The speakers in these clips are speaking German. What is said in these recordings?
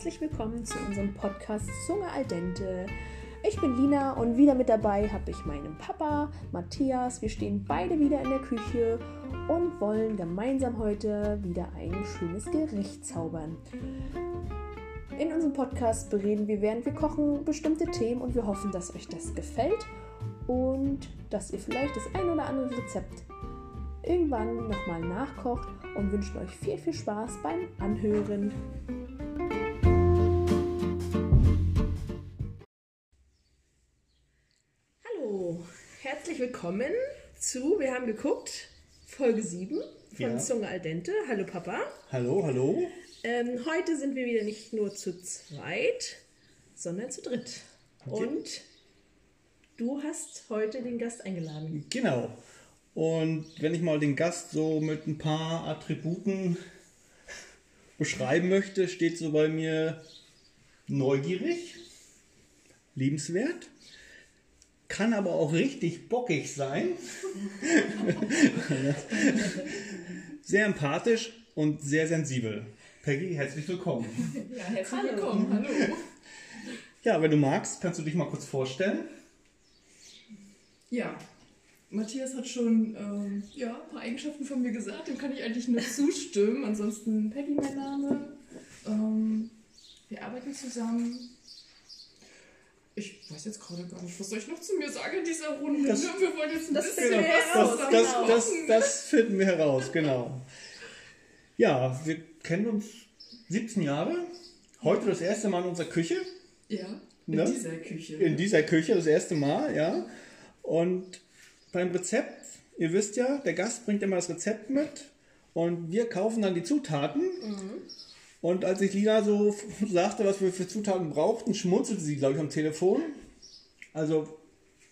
herzlich willkommen zu unserem Podcast Zunge al dente. Ich bin Lina und wieder mit dabei habe ich meinen Papa Matthias. Wir stehen beide wieder in der Küche und wollen gemeinsam heute wieder ein schönes Gericht zaubern. In unserem Podcast bereden wir, während wir kochen, bestimmte Themen und wir hoffen, dass euch das gefällt und dass ihr vielleicht das ein oder andere Rezept irgendwann nochmal nachkocht und wünschen euch viel, viel Spaß beim Anhören. Herzlich willkommen zu, wir haben geguckt, Folge 7 von Ja. Zunge al dente. Hallo Papa. Hallo, hallo. Ähm, heute sind wir wieder nicht nur zu zweit, sondern zu dritt. Und du hast heute den Gast eingeladen. Genau. Und wenn ich mal den Gast so mit ein paar Attributen beschreiben möchte, steht so bei mir neugierig, liebenswert, kann aber auch richtig bockig sein, sehr empathisch und sehr sensibel. Peggy, herzlich willkommen. Ja, herzlich Hallo. willkommen. Hallo. Ja, wenn du magst, kannst du dich mal kurz vorstellen. Ja, Matthias hat schon ähm, ja, ein paar Eigenschaften von mir gesagt, dem kann ich eigentlich nur zustimmen. Ansonsten Peggy mein Name. Ähm, wir arbeiten zusammen. Ich weiß jetzt gerade gar nicht, was soll ich noch zu mir sagen in dieser Runde? Das- ne? wir wollen jetzt ein das bisschen finden wir was heraus, Das, das, das, ne? das finden wir heraus, genau. Ja, wir kennen uns 17 Jahre. Heute das erste Mal in unserer Küche. Ja, in Ne? dieser Küche. In dieser Küche das erste Mal, ja. Und beim Rezept, ihr wisst ja, der Gast bringt immer das Rezept mit und wir kaufen dann die Zutaten. Und als ich Lina so sagte, was wir für Zutaten brauchten, schmunzelte sie, glaube ich, am Telefon. Also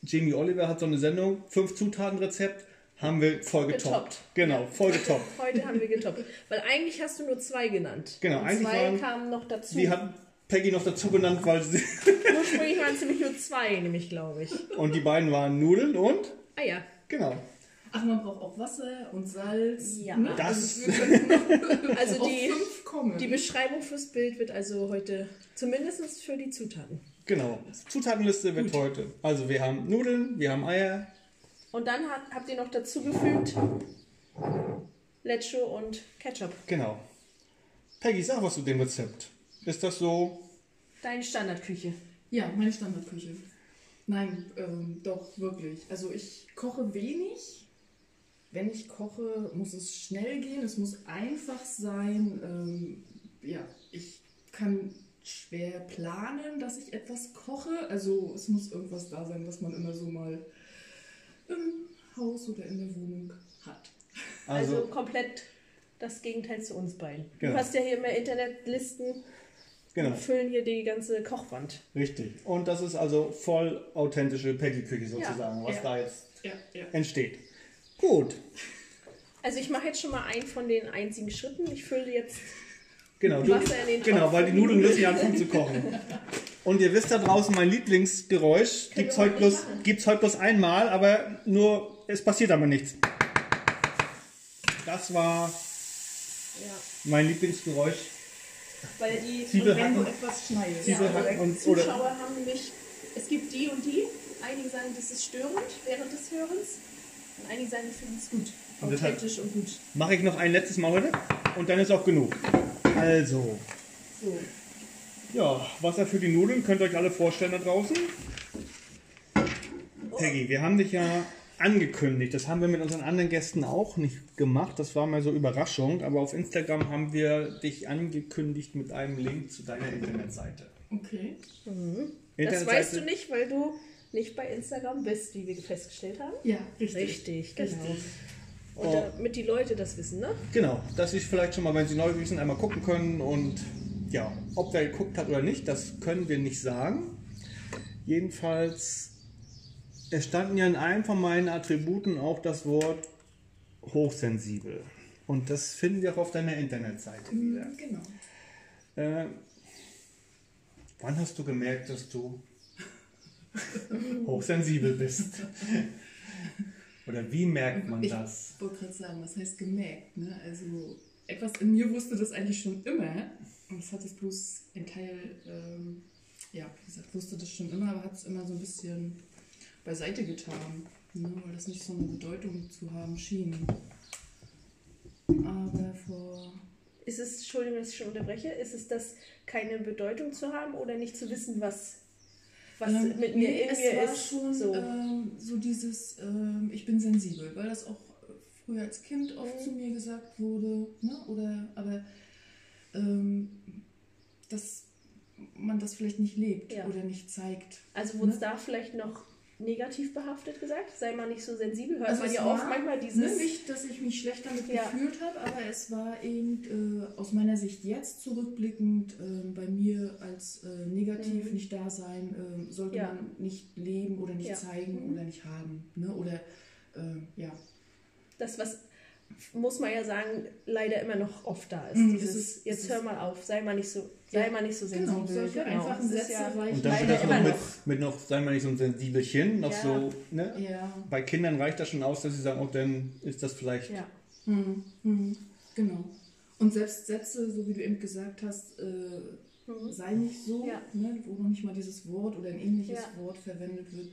Jamie Oliver hat so eine Sendung, fünf Zutaten Rezept, haben wir voll getoppt. Getoppt. Genau, voll getoppt. Heute haben wir getoppt. Weil eigentlich hast du nur zwei genannt. Genau, Und eigentlich zwei waren- kamen noch dazu. Die hat Peggy noch dazu genannt, weil sie. Ursprünglich waren es nämlich nur zwei, nämlich glaube ich. Und die beiden waren Nudeln und. Ah ja. Genau. Ach, man braucht auch Wasser und Salz. Ja. ne? Das- Also Also auf die, die Beschreibung fürs Bild wird also heute zumindest für die Zutaten. Genau. Zutatenliste wird heute. Also wir haben Nudeln, wir haben Eier. Und dann hat, habt ihr noch dazugefügt Lecho und Ketchup. Genau. Peggy, sag was zu dem Rezept. Ist das so? Deine Standardküche. Ja, meine Standardküche. Nein, ähm, doch, wirklich. Also ich koche wenig. Wenn ich koche, muss es schnell gehen, es muss einfach sein. Ähm, ja, ich kann schwer planen, dass ich etwas koche. Also es muss irgendwas da sein, was man immer so mal im Haus oder in der Wohnung hat. Also, Also, komplett das Gegenteil zu uns beiden. Genau. Du hast ja hier immer Internetlisten genau. und füllen hier die ganze Kochwand. Richtig. Und das ist also voll authentische Peggy-Küche sozusagen, was ja. da jetzt Ja, ja. entsteht. Gut. Also ich mache jetzt schon mal einen von den einzigen Schritten. Ich fülle jetzt Genau, du, Wasser in den genau Topf. weil die Nudeln müssen ja anfangen zu kochen. Und ihr wisst da draußen, mein Lieblingsgeräusch gibt es heute, bloß- gibt's heute bloß einmal, aber nur, es passiert aber nichts. Das war ja, mein Lieblingsgeräusch. weil die Zwiebel Wenn du hacken. etwas schneidest. Zwiebel Ja, und, Zuschauer oder, haben nämlich, es gibt die und die. Einige sagen, das ist störend während des Hörens. Und einige sagen, ich finde es gut. Und Authentisch und gut. mache ich noch ein letztes Mal heute und dann ist auch genug. Also, So. ja, Wasser für die Nudeln könnt ihr euch alle vorstellen da draußen. Peggy, wir haben dich ja angekündigt. Das haben wir mit unseren anderen Gästen auch nicht gemacht. Das war mal so Überraschung. Aber auf Instagram haben wir dich angekündigt mit einem Link zu deiner Internetseite. Okay. Das weißt du nicht, weil du nicht bei Instagram bist, wie wir festgestellt haben. Ja, richtig. Richtig, genau. Richtig. Und Oh. damit die Leute das wissen, ne? Genau, dass sie vielleicht schon mal, wenn sie neugierig sind, einmal gucken können. Und ja, ob wer geguckt hat oder nicht, das können wir nicht sagen. Jedenfalls, es standen ja in einem von meinen Attributen auch das Wort hochsensibel. Und das finden wir auch auf deiner Internetseite wieder. Mhm, Genau. Äh, wann hast du gemerkt, dass du hochsensibel bist? Oder wie merkt man Ich das? wollte gerade sagen, was heißt gemerkt? Ne? Also etwas in mir wusste das eigentlich schon immer. Und es hat es bloß ein Teil, ähm, ja, wie gesagt, wusste das schon immer, aber hat es immer so ein bisschen beiseite getan, ne, weil das nicht so eine Bedeutung zu haben schien. Aber vor. Ist es, Entschuldigung, dass ich schon unterbreche, ist es das, keine Bedeutung zu haben oder nicht zu wissen, was, was Ähm, mit mir nee, in es mir war ist? schon so. ähm, so dieses, ähm, ich bin sensibel, weil das auch früher als Kind oft Mhm. zu mir gesagt wurde, ne? Oder aber ähm, dass man das vielleicht nicht lebt Ja. oder nicht zeigt. Also wurde es ne? da vielleicht noch negativ behaftet gesagt? Sei mal nicht so sensibel. Hört Also man ja oft manchmal dieses. nicht, dass ich mich schlecht damit Ja. gefühlt habe, aber es war eben äh, aus meiner Sicht jetzt zurückblickend äh, bei mir als äh, negativ Mhm. nicht da sein, äh, sollte Ja. man nicht leben oder nicht Ja. zeigen Mhm. oder nicht haben. Ne? Oder äh, ja. das, was muss man ja sagen, leider immer noch oft da ist. Mhm, Dieses, es ist- jetzt hör mal auf, sei mal nicht so, Ja, sei mal nicht so sensibel. Genau, solche einfachen Das ist Sätze ja, reichen Und dann das noch mit, noch. mit noch, sagen wir nicht so ein Sensibelchen, noch Ja. so, ne? Ja. Bei Kindern reicht das schon aus, dass sie sagen, oh, dann ist das vielleicht. Ja. Mhm. Mhm. Genau. Und selbst Sätze, so wie du eben gesagt hast, äh, Mhm. sei nicht so, Ja. ne, wo noch nicht mal dieses Wort oder ein ähnliches Ja. Wort verwendet wird,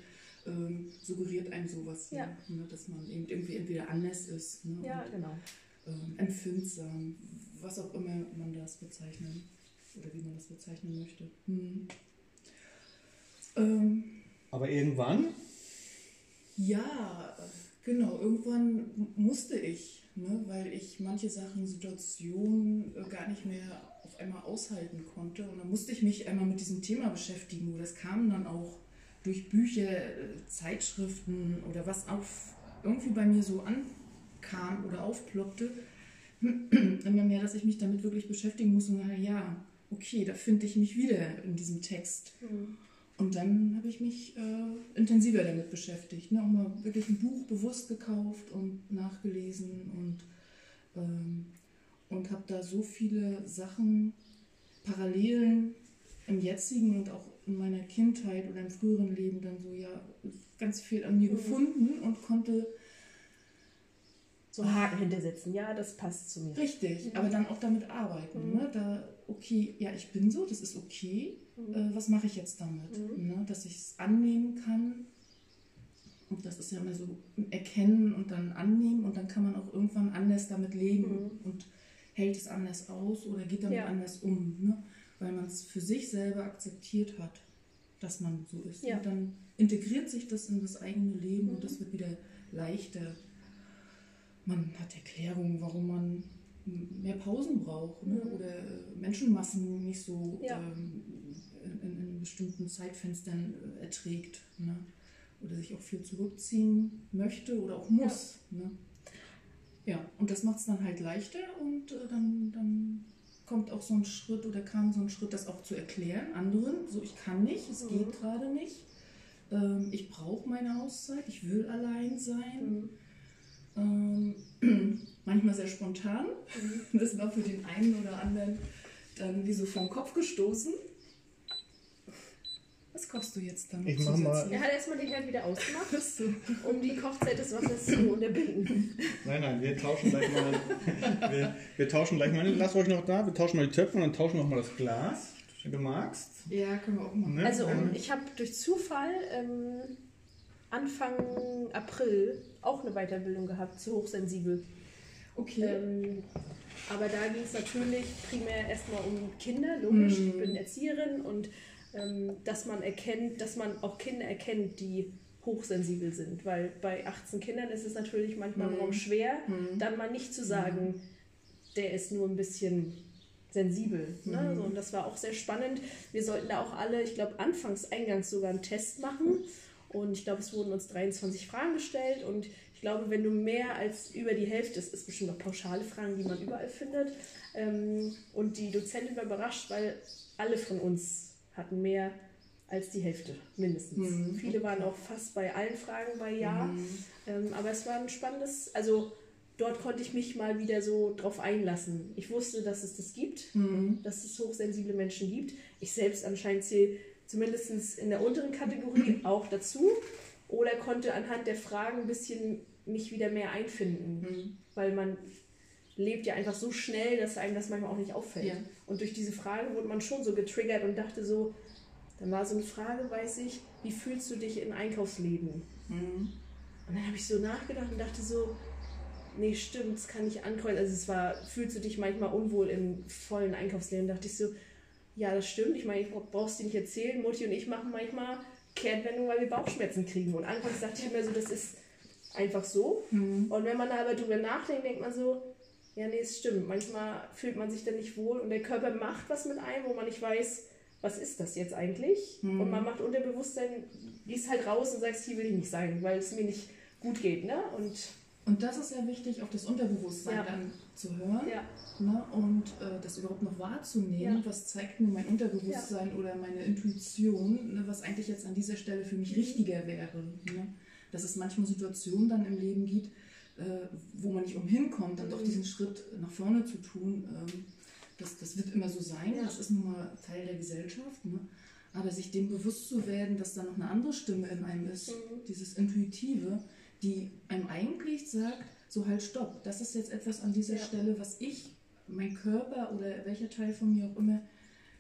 ähm, suggeriert einem sowas, Ja. ne, ne, dass man eben irgendwie entweder anders ist ne, ja, und, genau. ähm, empfindsam, was auch immer man das bezeichnen oder wie man das bezeichnen möchte. Mhm. Ähm, Aber irgendwann, ja, genau. Irgendwann musste ich, ne, weil ich manche Sachen, Situationen äh, gar nicht mehr auf einmal aushalten konnte. Und dann musste ich mich einmal mit diesem Thema beschäftigen. Wo das kam dann auch durch Bücher, äh, Zeitschriften oder was auf irgendwie bei mir so ankam oder aufploppte. Immer mehr, dass ich mich damit wirklich beschäftigen muss und sage, ja, okay, da finde ich mich wieder in diesem Text. Mhm. Und dann habe ich mich äh, intensiver damit beschäftigt. Ne? Auch mal wirklich ein Buch bewusst gekauft und nachgelesen und, ähm, und habe da so viele Sachen, Parallelen im jetzigen und auch in meiner Kindheit oder im früheren Leben dann so ja ganz viel an mir Mhm. gefunden und konnte So Haken hintersetzen. Ja, das passt zu mir. richtig, Mhm. aber dann auch damit arbeiten. Mhm. Ne? Da, okay, ja, ich bin so, das ist okay. Mhm. äh, was mache ich jetzt damit? Mhm. Ne? Dass ich es annehmen kann. Und das ist ja immer so erkennen und dann annehmen und dann kann man auch irgendwann anders damit leben Mhm. und hält es anders aus oder geht damit Ja. anders um, ne? weil man es für sich selber akzeptiert hat, dass man so ist. Ja. Und dann integriert sich das in das eigene Leben Mhm. und das wird wieder leichter. Man hat Erklärungen, warum man mehr Pausen braucht ne? Mhm. oder Menschenmassen nicht so Ja. ähm, in, in bestimmten Zeitfenstern äh, erträgt ne? oder sich auch viel zurückziehen möchte oder auch muss. Ne? Ja, und das macht es dann halt leichter und äh, dann, dann kommt auch so ein Schritt oder kam so ein Schritt, das auch zu erklären anderen. So, ich kann nicht, es Mhm. geht gerade nicht. Ähm, ich brauche meine Auszeit, ich will allein sein. Mhm. Ähm, manchmal sehr spontan. Mhm. Das war für den einen oder anderen dann wie so vom Kopf gestoßen. Was kochst du jetzt dann? Ich mach mal-? Er hat erstmal den Herd wieder ausgemacht, um die Kochzeit des Wassers zu unterbinden. nein, nein, wir tauschen gleich mal, wir, wir tauschen gleich mal, lass euch noch da, wir tauschen mal die Töpfe und dann tauschen wir noch mal das Glas, wenn du magst. Ja, können wir auch machen. Ne? Also Ähm, ich habe durch Zufall ähm, Anfang April auch eine Weiterbildung gehabt zu hochsensibel. Okay. Ähm, aber da ging es natürlich primär erstmal um Kinder, logisch. Mhm. Ich bin Erzieherin und ähm, dass man erkennt, dass man auch Kinder erkennt, die hochsensibel sind. Weil bei 18 Kindern ist es natürlich manchmal Mhm. mhm. schwer, Mhm. dann mal nicht zu sagen, der ist nur ein bisschen sensibel. Ne? Mhm. So, und das war auch sehr spannend. Wir sollten da auch alle, ich glaube, anfangs, eingangs sogar einen Test machen. Und ich glaube, es wurden uns 23 Fragen gestellt. Und ich glaube, wenn du mehr als über die Hälfte, es ist bestimmt noch pauschale Fragen, die man überall findet. Ähm, und die Dozentin war überrascht, weil alle von uns hatten mehr als die Hälfte, mindestens. Mhm. Viele waren auch fast bei allen Fragen bei Ja. Mhm. Ähm, aber es war ein spannendes, also dort konnte ich mich mal wieder so drauf einlassen. Ich wusste, dass es das gibt, Mhm. dass es hochsensible Menschen gibt. Ich selbst anscheinend zähle zumindest in der unteren Kategorie auch dazu oder konnte anhand der Fragen ein bisschen mich wieder mehr einfinden, Mhm. weil man lebt ja einfach so schnell, dass einem das manchmal auch nicht auffällt. Ja. Und durch diese Frage wurde man schon so getriggert und dachte so, dann war so eine Frage, weiß ich, wie fühlst du dich in Einkaufsläden? Mhm. Und dann habe ich so nachgedacht und dachte so, nee, stimmt, das kann ich ankreuzen. Also es war, fühlst du dich manchmal unwohl in vollen Einkaufsläden? dachte ich so, ja, das stimmt. Ich meine, ich brauchst dir nicht erzählen. Mutti und ich machen manchmal Kehrtwendung, weil wir Bauchschmerzen kriegen. Und anfangs dachte ich mir so, das ist einfach so. Mhm. Und wenn man da aber drüber nachdenkt, denkt man so, ja, nee, es stimmt. Manchmal fühlt man sich dann nicht wohl und der Körper macht was mit einem, wo man nicht weiß, was ist das jetzt eigentlich? Mhm. Und man macht Unterbewusstsein, gehst halt raus und sagst, hier will ich nicht sein, weil es mir nicht gut geht, ne? Und Und das ist ja wichtig, auf das Unterbewusstsein Ja. dann zu hören ja, ne? und äh, das überhaupt noch wahrzunehmen. Ja. Was zeigt mir mein Unterbewusstsein oder meine Intuition, ne? was eigentlich jetzt an dieser Stelle für mich richtiger wäre. Ne? Dass es manchmal Situationen dann im Leben gibt, äh, wo man nicht umhin kommt, dann doch Mhm. diesen Schritt nach vorne zu tun. Ähm, das, das wird immer so sein, Ja. das ist nun mal Teil der Gesellschaft. Ne? Aber sich dem bewusst zu werden, dass da noch eine andere Stimme in einem ist, Mhm. dieses Intuitive, die einem eigentlich sagt, so halt stopp, das ist jetzt etwas an dieser Ja. Stelle, was ich, mein Körper oder welcher Teil von mir auch immer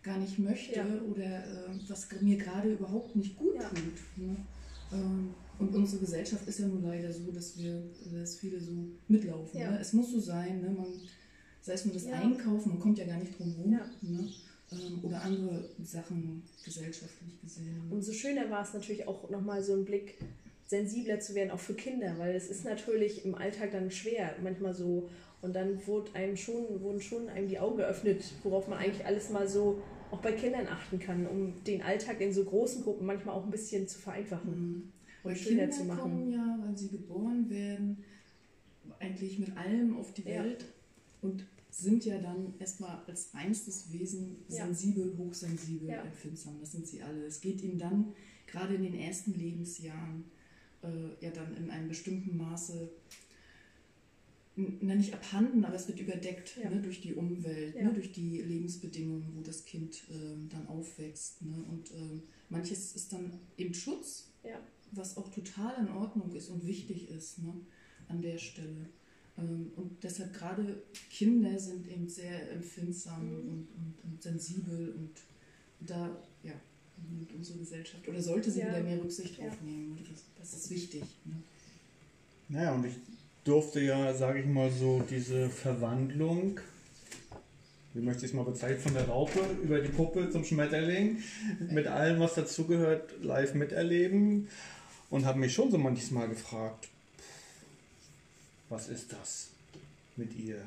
gar nicht möchte Ja. oder äh, was mir gerade überhaupt nicht gut Ja. tut. Ne? Ähm, und unsere Gesellschaft ist ja nun leider so, dass wir, dass viele so mitlaufen. Ne? Es muss so sein, ne? man, sei es nur das. Einkaufen, man kommt ja gar nicht drum rum. Ne? Ähm, oder andere Sachen gesellschaftlich gesehen. umso schöner war es natürlich auch nochmal so ein Blick sensibler zu werden, auch für Kinder, weil es ist natürlich im Alltag dann schwer, manchmal so. Und dann wurde einem schon, wurden schon einem die Augen geöffnet, worauf man eigentlich alles mal so auch bei Kindern achten kann, um den Alltag in so großen Gruppen manchmal auch ein bisschen zu vereinfachen. Mhm. Und Kinder zu machen. kommen ja, weil sie geboren werden, eigentlich mit allem auf die Ja. Welt und sind ja dann erstmal als reinstes Wesen Ja. sensibel, hochsensibel, Ja. empfindsam. Das sind sie alle. Es geht ihnen dann gerade in den ersten Lebensjahren äh, ja dann in einem bestimmten Maße na, nicht abhanden, aber es wird überdeckt Ja. ne, durch die Umwelt, Ja. ne, durch die Lebensbedingungen, wo das Kind ähm, dann aufwächst. Ne? Und ähm, manches ist dann im Schutz, Ja. was auch total in Ordnung ist und wichtig ist ne, an der Stelle. Ähm, und deshalb gerade Kinder sind eben sehr empfindsam Mhm. und, und, und sensibel und da ja, nimmt unsere Gesellschaft oder sollte sie Ja. wieder mehr Rücksicht Ja. drauf nehmen. Das, das ist wichtig. Ne? Naja, und ich durfte ja, sage ich mal so, diese Verwandlung, wie möchte ich es mal bezeichnen, von der Raupe über die Puppe zum Schmetterling, mit allem, was dazugehört, live miterleben und habe mich schon so manches Mal gefragt, was ist das mit ihr?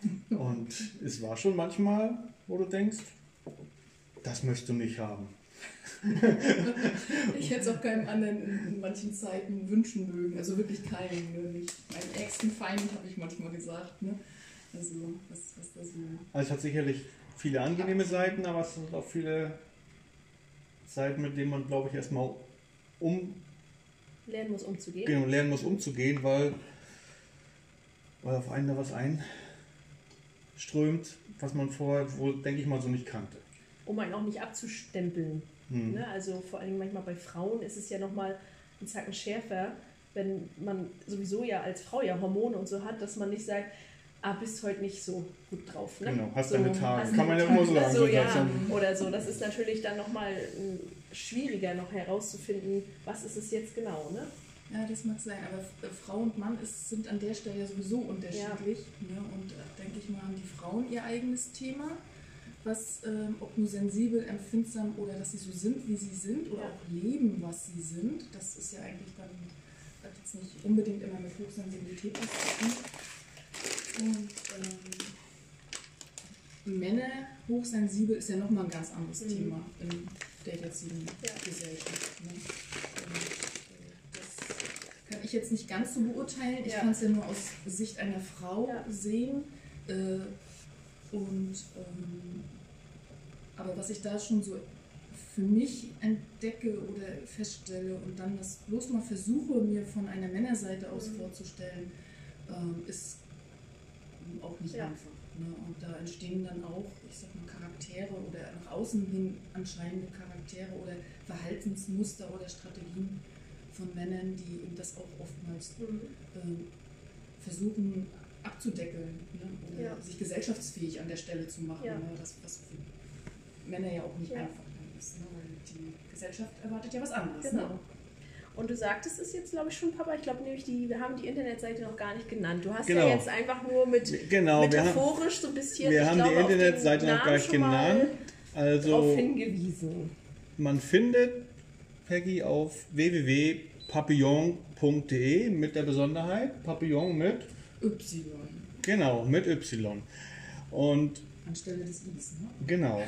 Und es war schon manchmal, wo du denkst, das möchtest du nicht haben. Ich hätte es auch keinem anderen in, manchen Zeiten wünschen mögen. Also wirklich keinen. Ne? Nicht meinen ärgsten Feind, habe ich manchmal gesagt. Ne? Also, was, was da so. Also es hat sicherlich viele angenehme Seiten, aber es sind auch viele Seiten, mit denen man, glaube ich, erstmal um, Lernen muss umzugehen. genau, lernen muss, umzugehen, weil, weil auf einen da was einströmt, was man vorher wohl, denke ich mal, so nicht kannte. Um einen auch nicht abzustempeln. Hm. Ne? Also vor allem manchmal bei Frauen ist es ja nochmal ein Zacken schärfer, wenn man sowieso ja als Frau ja Hormone und so hat, dass man nicht sagt, ah, bist heute nicht so gut drauf. Ne? Genau, hast so, deine Tage. hast Kann man ja immer so sagen, So, ja, oder so. Das ist natürlich dann nochmal schwieriger noch herauszufinden, was ist es jetzt genau. Ne? Ja, das mag sein, aber F- Frau und Mann ist, sind an der Stelle ja sowieso unterschiedlich. Ne? Und äh, denke ich mal, haben die Frauen ihr eigenes Thema, was, ähm, ob nur sensibel, empfindsam oder dass sie so sind, wie sie sind oder Ja. auch leben, was sie sind. Das ist ja eigentlich dann, hat jetzt nicht unbedingt immer mit Hochsensibilität was zu tun. Und ähm, Männer hochsensibel ist ja nochmal ein ganz anderes Mhm. Thema in der jetzigen Ja. Gesellschaft. Ne? Äh, das kann ich jetzt nicht ganz so beurteilen. Ich Ja. kann es ja nur aus Sicht einer Frau sehen. Äh, und ähm, aber was ich da schon so für mich entdecke oder feststelle und dann das bloß mal versuche, mir von einer Männerseite aus Mhm. vorzustellen, ähm, ist auch nicht Ja. einfach. Ne? Und da entstehen dann auch, ich sag mal, Charaktere oder nach außen hin anscheinende Charaktere oder Verhaltensmuster oder Strategien von Männern, die eben das auch oftmals Mhm. ähm, versuchen abzudeckeln ne? oder Ja. sich gesellschaftsfähig an der Stelle zu machen. Ja. Ne? Das, was Männer ja auch nicht Ja. einfach ist. Ne? Weil die Gesellschaft erwartet ja was anderes. Genau. Ne? Und du sagtest es jetzt, glaube ich, schon, Papa. Ich glaube nämlich, die, wir haben die Internetseite noch gar nicht genannt. Du hast Genau. ja jetzt einfach nur mit Genau, wir haben, metaphorisch so ein bisschen. wir ich haben die glaube, auf den Internetseite noch gar nicht genannt. Darauf Also hingewiesen. man findet Peggy auf www.papillon.de mit der Besonderheit Papillon mit Y genau mit Y und anstelle des Is. Ne? genau.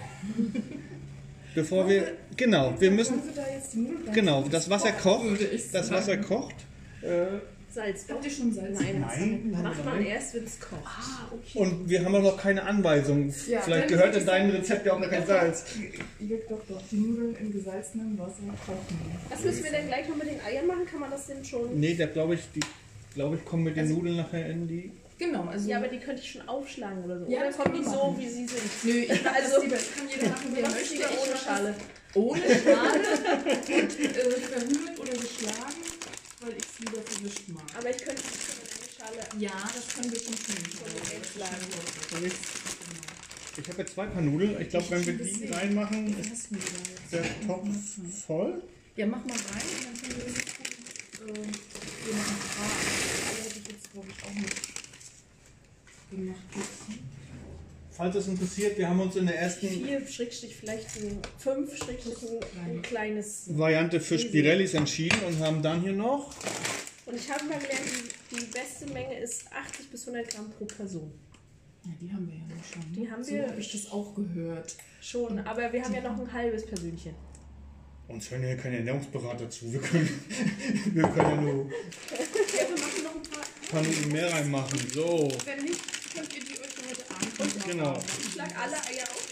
Bevor wir genau, wir müssen Wollen wir da jetzt die Nudeln rein- genau das Wasser kocht, das. Wasser kocht. Äh, Salz. Habt ihr schon Salz? Nein, Nein, macht wir man erst, wenn es kocht. Ah, okay. Und wir haben auch noch keine Anweisung. Ja, Vielleicht gehört in deinem Rezept ja auch noch kein Salz. Ihr doch doch die Nudeln in gesalzenem Wasser kochen. Was müssen wir denn gleich noch mit den Eiern machen? Kann man das denn schon? Nee, da glaube ich, die glaube ich kommen mit den Also- Nudeln nachher in die. Genau, also. Ja, aber die könnte ich schon aufschlagen oder so. Ja, oder die man so, wie sie sind? Nö, ich Also- das. Das kann jeder machen, wie er möchte. ohne Schale. Ohne Schale und äh, verrührt oder geschlagen, weil ich es lieber verwischt mag. Aber ich könnte es schon in eine Schale. Ja, das können wir schon tun. aufschlagen. Ich habe jetzt zwei Paar Nudeln. Ich glaube, wenn wir die reinmachen, ist der Topf voll. Ja, mach mal rein und dann können wir das gucken. Äh, wir machen Fragen. Alle hätte ich jetzt, glaube ich, auch nicht. Falls es interessiert, wir haben uns in der ersten Vier Schrägstrich, vielleicht ein fünf Schrägstrich ein, ein kleines. Variante für Spirellis entschieden und haben dann hier noch. Und ich habe mal gelernt, die, die beste Menge ist 80 bis 100 Gramm pro Person. Ja, die haben wir ja noch schon. Die haben so wir- habe ich das auch gehört. Schon, aber wir haben ja noch ein halbes Persönchen. Uns hören ja keine Ernährungsberater zu. Wir können, wir können ja nur Ja, wir machen noch ein paar. paar Nudeln mehr reinmachen. So. Wenn nicht, könnt ihr die euch Genau. Ich schlag alle Eier auf.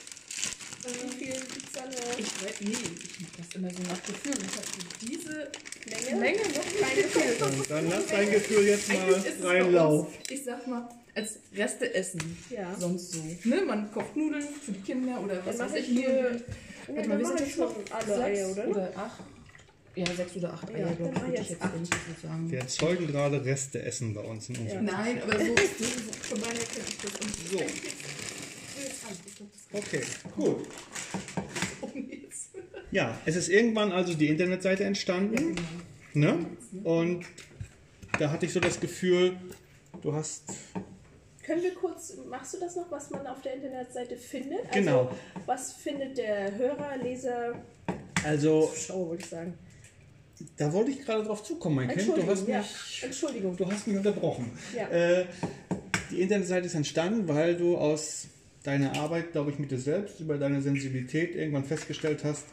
Wie viel gibt's da noch? Ich weiß, nee, ich mache das immer so nach Gefühl. Ich habe diese Menge? Menge noch keine Gefühl. Und dann lass dein Gefühl jetzt Eigentlich mal ist es bei reinlaufen. uns, ich sag mal, als Reste essen. Ja. Sonst so. Ne? Man kocht Nudeln für die Kinder oder was Dann weiß mache ich. hier. Warte mal, wir mache sind jetzt schon noch alle sechs Eier, oder? Oder acht. Ja, sechs oder acht Ja, Eier, dann glaube ich, würde ich jetzt so sagen. Wir erzeugen gerade Reste essen bei uns in unserem. Nein, aber so ist das. Von daher kenne ich das. Und So. Okay, gut. Ja, es ist irgendwann also die Internetseite entstanden. Ne? Und da hatte ich so das Gefühl, du hast. Können wir kurz, machst du das noch, was man auf der Internetseite findet? Also, Genau. Was findet der Hörer, Leser, Also, Zuschauer, würde ich sagen? Da wollte ich gerade drauf zukommen, mein Kind. Du Entschuldigung, hast ja. mich, Entschuldigung. du hast mich unterbrochen. Ja. Äh, die Internetseite ist entstanden, weil du aus deiner Arbeit, glaube ich, mit dir selbst über deine Sensibilität irgendwann festgestellt hast,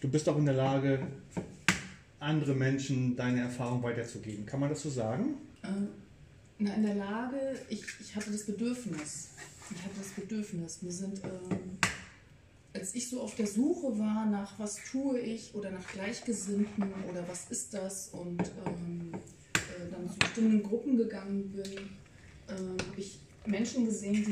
du bist auch in der Lage, andere Menschen deine Erfahrung weiterzugeben. Kann man das so sagen? Äh, na, in der Lage, ich, ich hatte das Bedürfnis. Ich hatte das Bedürfnis. Wir sind, ähm, als ich so auf der Suche war nach was tue ich oder nach Gleichgesinnten oder was ist das und ähm, äh, dann zu bestimmten Gruppen gegangen bin, ähm, habe ich Menschen gesehen,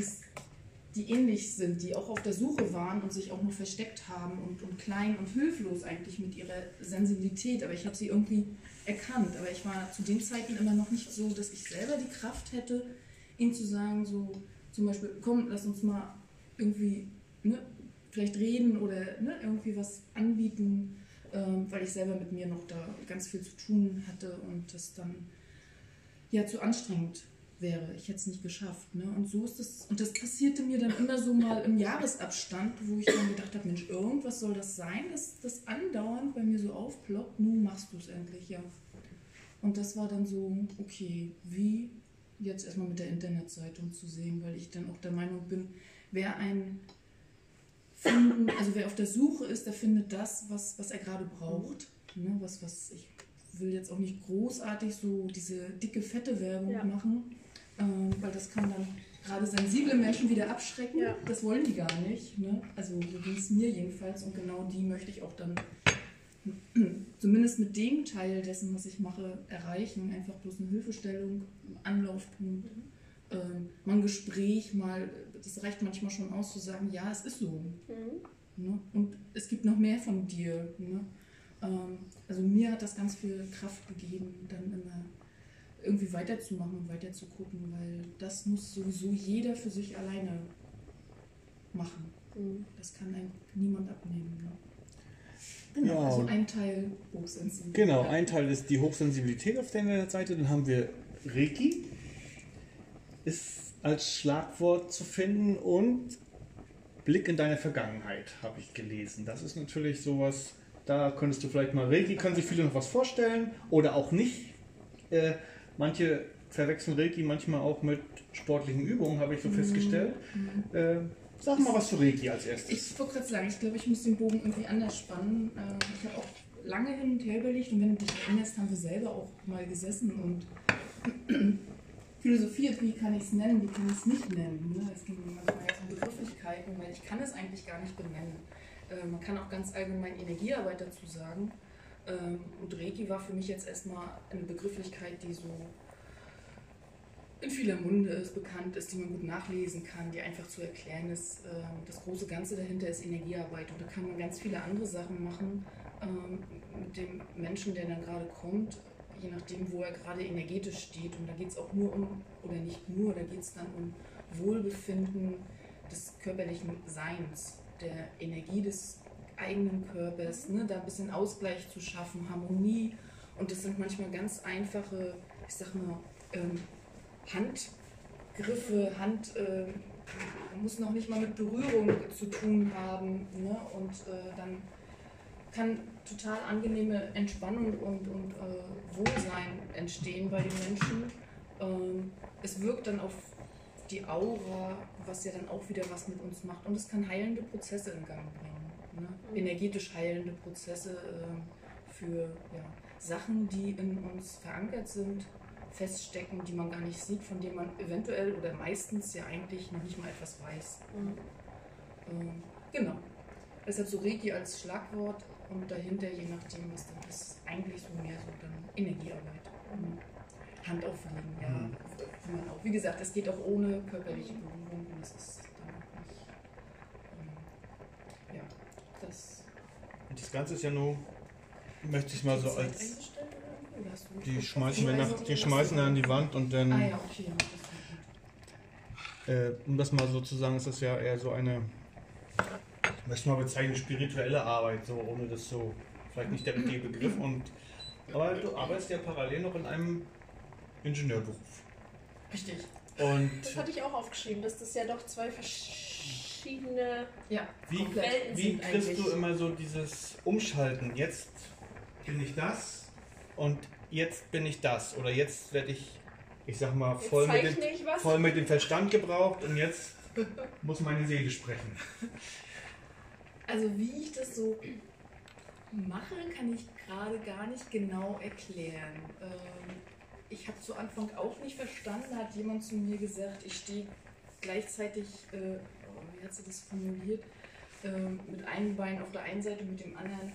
die ähnlich sind, die auch auf der Suche waren und sich auch nur versteckt haben und, und klein und hilflos eigentlich mit ihrer Sensibilität. Aber ich habe sie irgendwie erkannt. Aber ich war zu den Zeiten immer noch nicht so, dass ich selber die Kraft hätte, ihnen zu sagen, so zum Beispiel, komm, lass uns mal irgendwie ne, vielleicht reden oder ne, irgendwie was anbieten, ähm, weil ich selber mit mir noch da ganz viel zu tun hatte und das dann ja zu anstrengend wäre. Ich hätte es nicht geschafft. Ne? Und so ist es. Und das passierte mir dann immer so mal im Jahresabstand, wo ich dann gedacht habe, Mensch, irgendwas soll das sein, dass das andauernd bei mir so aufploppt. Nun machst du es endlich, ja. Und das war dann so, okay, wie jetzt erstmal mit der Internetseite um zu sehen, weil ich dann auch der Meinung bin, wer ein finden, also wer auf der Suche ist, der findet das, was, was er gerade braucht. Ne? Was, was ich will jetzt auch nicht großartig so diese dicke, fette Werbung Ja. machen, ähm, weil das kann dann gerade sensible Menschen wieder abschrecken. Ja. Das wollen die gar nicht. Ne? Also so ging es mir jedenfalls und genau die möchte ich auch dann zumindest mit dem Teil dessen, was ich mache, erreichen. Einfach bloß eine Hilfestellung, ein Anlaufpunkt, ähm, mal ein Gespräch, mal, das reicht manchmal schon aus zu sagen, ja, es ist so. Mhm. Ne? Und es gibt noch mehr von dir. Ne? Ähm, also mir hat das ganz viel Kraft gegeben, dann immer irgendwie weiterzumachen und weiter zu gucken, weil das muss sowieso jeder für sich alleine machen. Mhm. Das kann einem niemand abnehmen. Ne? Genau. Also ein Teil hochsensibel. Genau, ein Teil ist die Hochsensibilität auf der Seite, dann haben wir Reiki, ist als Schlagwort zu finden und Blick in deine Vergangenheit, habe ich gelesen. Das ist natürlich sowas, da könntest du vielleicht mal, Reiki können sich viele noch was vorstellen oder auch nicht. Äh, manche verwechseln Reiki manchmal auch mit sportlichen Übungen, habe ich so festgestellt. Äh, sag mal was zu Reiki als erstes. Ich wollte gerade sagen, ich glaube, ich muss den Bogen irgendwie anders spannen. Äh, Ich habe auch lange hin und her überlegt und wenn du dich erinnerst, haben wir selber auch mal gesessen und philosophiert, wie kann ich es nennen, wie kann ich es nicht nennen. Ne? Es ging manchmal jetzt um Begrifflichkeiten, weil ich kann es eigentlich gar nicht benennen. Äh, Man kann auch ganz allgemein Energiearbeit dazu sagen. Ähm, Und Reiki war für mich jetzt erstmal eine Begrifflichkeit, die so in vieler Munde ist, bekannt ist, die man gut nachlesen kann, die einfach zu erklären ist. Ähm, Das große Ganze dahinter ist Energiearbeit und da kann man ganz viele andere Sachen machen ähm, mit dem Menschen, der dann gerade kommt, je nachdem, wo er gerade energetisch steht. Und da geht es auch nur um, oder nicht nur, da geht es dann um Wohlbefinden des körperlichen Seins, der Energie des eigenen Körpers, ne? da ein bisschen Ausgleich zu schaffen, Harmonie. Und das sind manchmal ganz einfache, ich sag mal, ähm, Handgriffe, Hand äh, muss noch nicht mal mit Berührung zu tun haben. Ne? Und äh, dann kann total angenehme Entspannung und, und äh, Wohlsein entstehen bei den Menschen. Ähm, es wirkt dann auf die Aura, was ja dann auch wieder was mit uns macht. Und es kann heilende Prozesse in Gang bringen. Ne? Mhm. Energetisch heilende Prozesse äh, für ja, Sachen, die in uns verankert sind, feststecken, die man gar nicht sieht, von denen man eventuell oder meistens ja eigentlich noch nicht mal etwas weiß. Mhm. Ähm, genau. Deshalb so Reiki als Schlagwort und dahinter, je nachdem, was dann ist, eigentlich so mehr so dann Energiearbeit. Mhm. Hand auflegen, ja. Mhm. Man auch. Wie gesagt, es geht auch ohne körperliche Berührung und das ist dann auch nicht. Ähm, ja, das. Und das Ganze ist ja nur, möchte ich mal so als, die schmeißen wir nach, Also, die schmeißen wir an die Wand und dann, Ah ja, okay, ja, das äh, um das mal so zu sagen, ist das ja eher so eine, möchte mal bezeichnen, spirituelle Arbeit, so ohne das so, vielleicht nicht der richtige Begriff. Und, aber du arbeitest ja parallel noch in einem Ingenieurberuf. Richtig. Und Das hatte ich auch aufgeschrieben, dass das ja doch zwei verschiedene. Ja, wie. Welten wie sind kriegst eigentlich. du immer so dieses Umschalten? Jetzt bin ich das und jetzt bin ich das. Oder jetzt werde ich, ich sag mal, voll mit, was. voll mit dem Verstand gebraucht und jetzt muss meine Seele sprechen. Also wie ich das so mache, kann ich gerade gar nicht genau erklären. Ähm, ich habe zu Anfang auch nicht verstanden, hat jemand zu mir gesagt, ich stehe gleichzeitig, äh, oh, wie hat sie das formuliert, ähm, mit einem Bein auf der einen Seite, mit dem anderen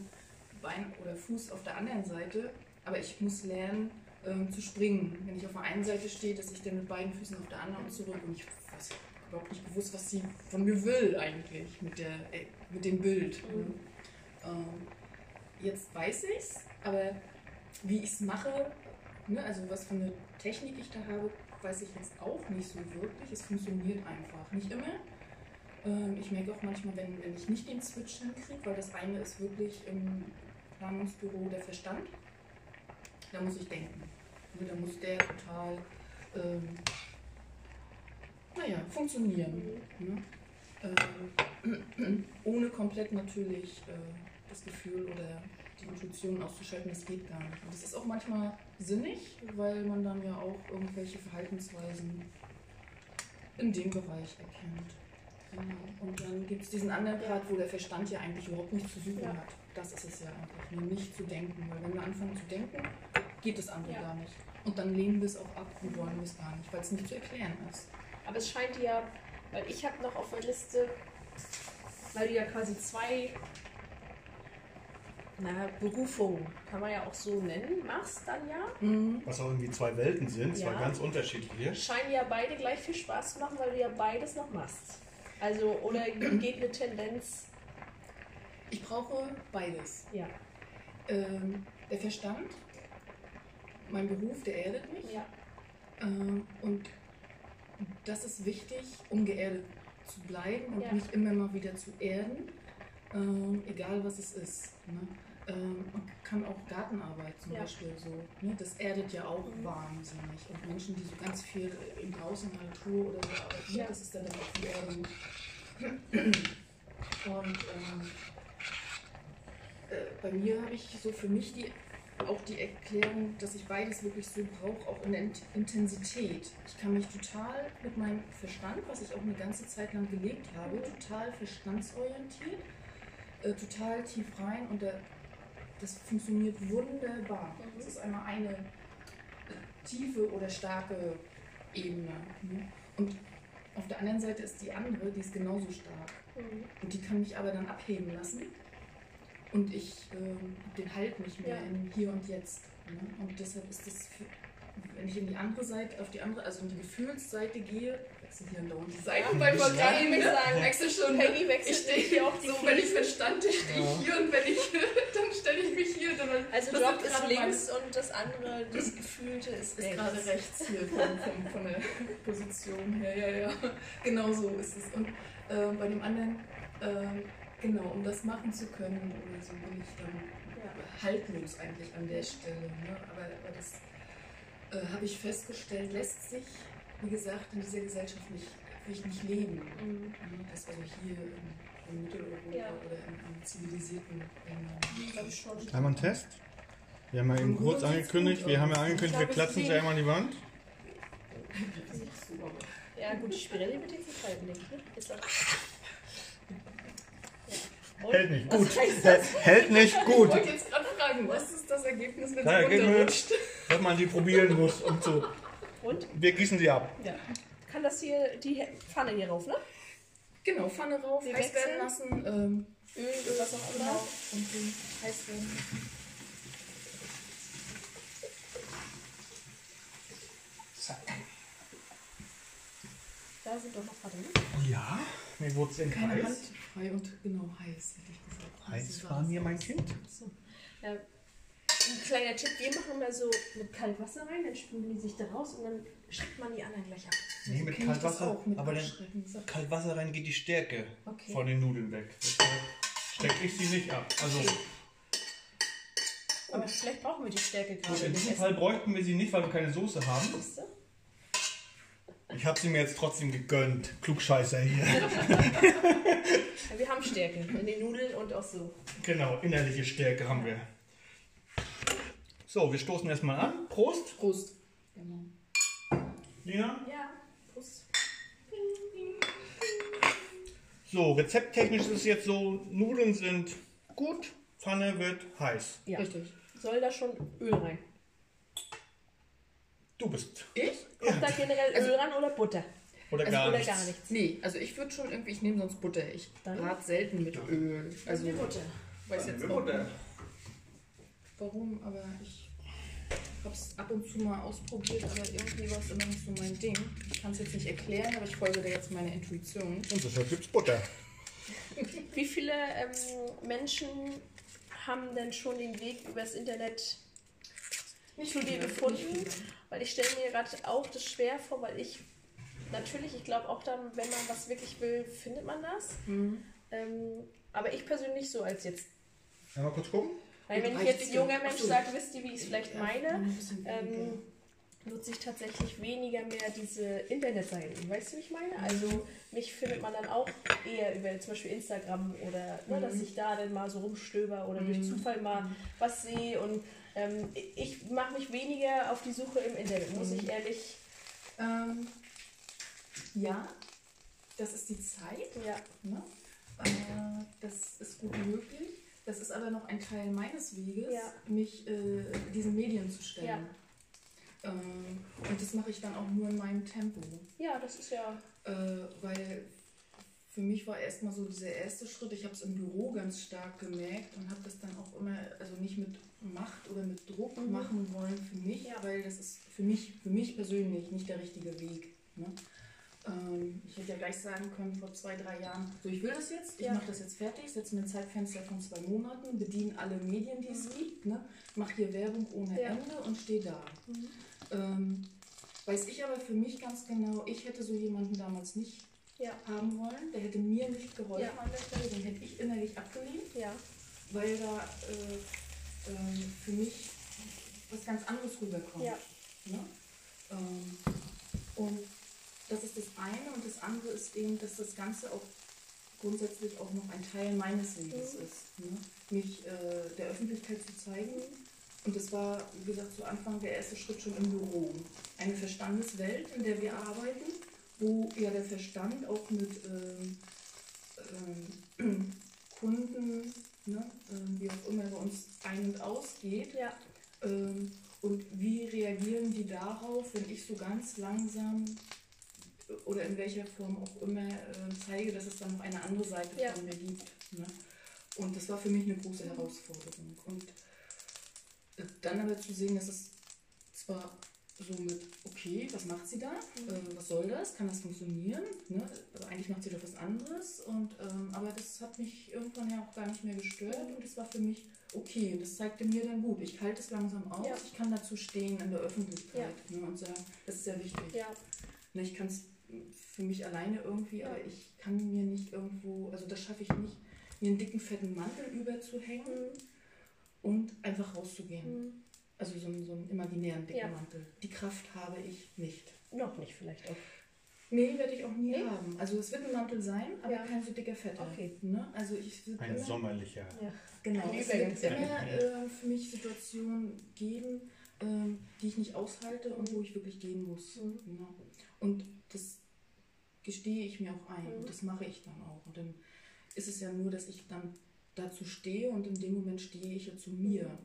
Bein oder Fuß auf der anderen Seite. Aber ich muss lernen ähm, zu springen. Wenn ich auf der einen Seite stehe, dass ich dann mit beiden Füßen auf der anderen und zurück. Und ich weiß überhaupt nicht gewusst, was sie von mir will eigentlich mit, der, äh, mit dem Bild. Mhm. Ne? Ähm, jetzt weiß ich es, aber wie ich es mache, ne, also was für eine Technik ich da habe, weiß ich jetzt auch nicht so wirklich. Es funktioniert einfach. Nicht immer. Ähm, ich merke auch manchmal, wenn, wenn ich nicht den Switch hinkriege, weil das eine ist wirklich im Planungsbüro der Verstand. Da muss ich denken. Ne, Da muss der total, ähm, naja, funktionieren. Ne? Ähm, ohne komplett natürlich äh, das Gefühl oder die Intuition auszuschalten, das geht gar nicht. Und das ist auch manchmal sinnig, weil man dann ja auch irgendwelche Verhaltensweisen in dem Bereich erkennt. Genau. Und dann gibt es diesen anderen Part, wo der Verstand ja eigentlich überhaupt nichts zu suchen Ja. hat. Das ist es ja eigentlich, nur nicht zu denken. Weil wenn wir anfangen zu denken, geht das andere Ja. gar nicht. Und dann lehnen wir es auch ab und wollen wir es gar nicht, weil es nicht zu erklären ist. Aber es scheint dir ja, weil ich habe noch auf der Liste, weil du ja quasi zwei na, Berufungen, kann man ja auch so nennen, machst dann ja, Was auch irgendwie zwei Welten sind, zwei Ja. ganz unterschiedliche. scheinen ja beide gleich viel Spaß zu machen, weil du ja beides noch machst. Also, oder geht eine Tendenz, Ich brauche beides. ja, Ähm, der Verstand, mein Beruf, der erdet mich. ja, Ähm, und das ist wichtig, um geerdet zu bleiben und Ja. mich immer mal wieder zu erden, ähm, egal was es ist. Ne? Ähm, man kann auch Gartenarbeit zum Ja. Beispiel so. Ne? Das erdet ja auch Mhm. wahnsinnig. Und Menschen, die so ganz viel im draußen in der Natur oder so arbeiten, Ja. das ist dann auch die Erdung. Und ähm, äh, bei mir habe ich so für mich die, auch die Erklärung, dass ich beides wirklich so brauche, auch in der Int- Intensität. Ich kann mich total mit meinem Verstand, was ich auch eine ganze Zeit lang gelebt habe, total verstandsorientiert, äh, total tief rein und da, das funktioniert wunderbar. Mhm. Es ist einmal eine tiefe oder starke Ebene. Ne? Und auf der anderen Seite ist die andere, die ist genauso stark. Mhm. Und die kann mich aber dann abheben lassen. Und ich ähm, den Halt nicht mehr Ja. im Hier und Jetzt. Ne? Und deshalb ist das, für, wenn ich in die andere Seite, auf die andere, also in die Gefühlsseite gehe, wechsel hier andauernd die Seiten Ja, beim ich wollte gerade Vergehen, ne? sagen, wechsel schon. Peggy wechselt Ich stehe hier auch die so, wenn ich Füße. Verstand stehe Ja. ich hier und wenn ich, dann stelle ich mich hier. Dann, Also sind ist gerade links und das andere, das Gefühlte ist Ist gerade rechts hier von, von, von der Position her, ja, ja. Genau so ist es. Und ähm, bei dem anderen, ähm, genau, um das machen zu können, oder so bin ich dann Ja. haltlos eigentlich an der Stelle. Ne? Aber, aber das äh, habe ich festgestellt, lässt sich, wie gesagt, in dieser Gesellschaft nicht, wirklich nicht leben. Mhm. Ne? Das also hier in, in Mitteleuropa Ja. oder in, in zivilisierten Ländern. Schon. Einmal einen Test. Wir haben ja eben kurz angekündigt, wir haben ja angekündigt, Ich wir glaub, klatschen sie einmal an die Wand. Ja, gut, die Spirelli wird jetzt nicht halten, denke ich. Ne? Ist doch. Hält nicht gut. Hält nicht Ich gut. wollte jetzt gerade fragen, was ist das Ergebnis, wenn Ja, sie runterrutscht? Dass man sie probieren muss und so. Und? Wir gießen sie ab. Ja. Kann das hier, die Pfanne hier rauf, ne? Genau, Pfanne rauf, Wir heiß wechseln. werden lassen, ähm, Öl und was auch immer. genau, und dann heiß werden. Da sind doch noch Pfanne, ne? Ja, mir wurde es in Keine heiß. Hand frei und genau heiß, hätte ich gesagt. Heiß war mir mein. Kind. So. Ja, ein kleiner Tipp, wir machen da so mit Kaltwasser rein, dann spülen die sich da raus und dann schreckt man die anderen gleich ab. Nee, mit ich das Kaltwasser, mit aber dann Kaltwasser rein geht die Stärke Okay. von den Nudeln weg. Deshalb stecke ich sie nicht ab. Also Aber vielleicht brauchen wir die Stärke gerade. in diesem. Fall bräuchten wir sie nicht, weil wir keine Soße haben. Du? Ich habe sie mir jetzt trotzdem gegönnt. Klugscheißer hier. Wir haben Stärke in den Nudeln und auch so. genau, innerliche Stärke haben wir. So, wir stoßen erstmal an. Prost, Prost. Genau. Lina. Ja, Prost. So, rezepttechnisch ist es jetzt so, Nudeln sind gut, Pfanne wird heiß. Ja. Richtig. Soll da schon Öl rein? Du bist. Ich? Kommt da generell Also- Öl ran oder Butter? Oder Also, gar oder nichts. gar nichts? Nee, also ich würde schon irgendwie, ich nehme sonst Butter. Ich brate selten mit Öl. Also Dann Butter. weiß Dann jetzt mit auch Butter. nicht warum, aber ich habe es ab und zu mal ausprobiert, aber irgendwie war es immer nicht so mein Ding. Ich kann es jetzt nicht erklären, aber ich folge da jetzt meiner Intuition. Und deshalb gibt's Butter. Wie viele ähm, Menschen haben denn schon den Weg übers Internet Nicht dir viele, gefunden? Weil ich stelle mir gerade auch das schwer vor, weil ich natürlich, ich glaube auch dann, wenn man was wirklich will, findet man das. Mhm. Ähm, aber ich persönlich so als jetzt. Einmal kurz gucken. Weil wenn ich jetzt junger Mensch so. sage, wisst ihr, wie ich es vielleicht Ja, meine, ähm, nutze ich tatsächlich weniger mehr diese Internetseiten. Weißt du, wie ich meine? Also mich findet man dann auch eher über zum Beispiel Instagram oder ne, dass ich da dann mal so rumstöber oder durch Zufall mal was sehe. Und ähm, ich mache mich weniger auf die Suche im Internet, muss ich ehrlich. Ähm, ja, das ist die Zeit. Ja. Ne? Äh, das ist gut möglich. Das ist aber noch ein Teil meines Weges, Ja. mich äh, diesen Medien zu stellen. Ja. Ähm, und das mache ich dann auch nur in meinem Tempo. ja, das ist ja. Äh, weil für mich war erstmal so dieser erste Schritt, ich habe es im Büro ganz stark gemerkt und habe das dann auch immer, also nicht mit Macht oder mit Druck Mhm. machen wollen für mich, Ja. weil das ist für mich, für mich persönlich nicht der richtige Weg. Ne? Ähm, ich hätte ja gleich sagen können vor zwei, drei Jahren, so ich will das jetzt, ich Ja. mache das jetzt fertig, setze mir ein Zeitfenster von zwei Monaten, bediene alle Medien, die es gibt, ne? mache hier Werbung ohne Ja. Ende und stehe da. Ähm, weiß ich aber für mich ganz genau, ich hätte so jemanden damals nicht Ja. haben wollen. Der hätte mir nicht geholfen Ja. an der Stelle, den hätte ich innerlich abgelehnt, Ja. weil da äh, ähm, für mich was ganz anderes rüberkommt. Ja. Ne? Ähm, und das ist das eine und das andere ist eben, dass das Ganze auch grundsätzlich auch noch ein Teil meines Weges Mhm. ist, ne? mich äh, der Öffentlichkeit zu zeigen. Und das war, wie gesagt, zu Anfang der erste Schritt schon im Büro. Eine Verstandeswelt, in der wir arbeiten, wo ja der Verstand auch mit ähm, ähm, Kunden, ne, ähm, wie auch immer, bei uns ein- und ausgeht. Ja. Ähm, und wie reagieren die darauf, wenn ich so ganz langsam äh, oder in welcher Form auch immer äh, zeige, dass es dann noch eine andere Seite Ja. von mir gibt. Ne? Und das war für mich eine große Herausforderung. Und äh, dann aber zu sehen, dass es zwar so mit, okay, was macht sie da? Äh, was soll das? Kann das funktionieren? Ne? Also eigentlich macht sie doch was anderes. Und, ähm, aber das hat mich irgendwann ja auch gar nicht mehr gestört und das war für mich okay. Und das zeigte mir dann gut, ich halte es langsam aus, Ja. ich kann dazu stehen in der Öffentlichkeit ne? und sagen, das ist sehr wichtig. Ja. Ne, ich kann es für mich alleine irgendwie, Ja. aber ich kann mir nicht irgendwo, also das schaffe ich nicht, mir einen dicken, fetten Mantel überzuhängen Mhm. und einfach rauszugehen. Mhm. Also so einen, so einen imaginären dicken Ja. Mantel. Die Kraft habe ich nicht. Noch nicht vielleicht auch. Nee, werde ich auch nie Nee? haben. Also es wird ein Mantel sein, aber Ja. kein so dicker, fetter. Okay. Ne? Also ich Ein immer, sommerlicher. Ja. Genau, Ein es wird immer äh, für mich Situationen geben, ähm, die ich nicht aushalte und wo ich wirklich gehen muss. Mhm. Genau. Und das gestehe ich mir auch ein. Mhm. Und das mache ich dann auch. Und dann ist es ja nur, dass ich dann dazu stehe und in dem Moment stehe ich ja zu mir.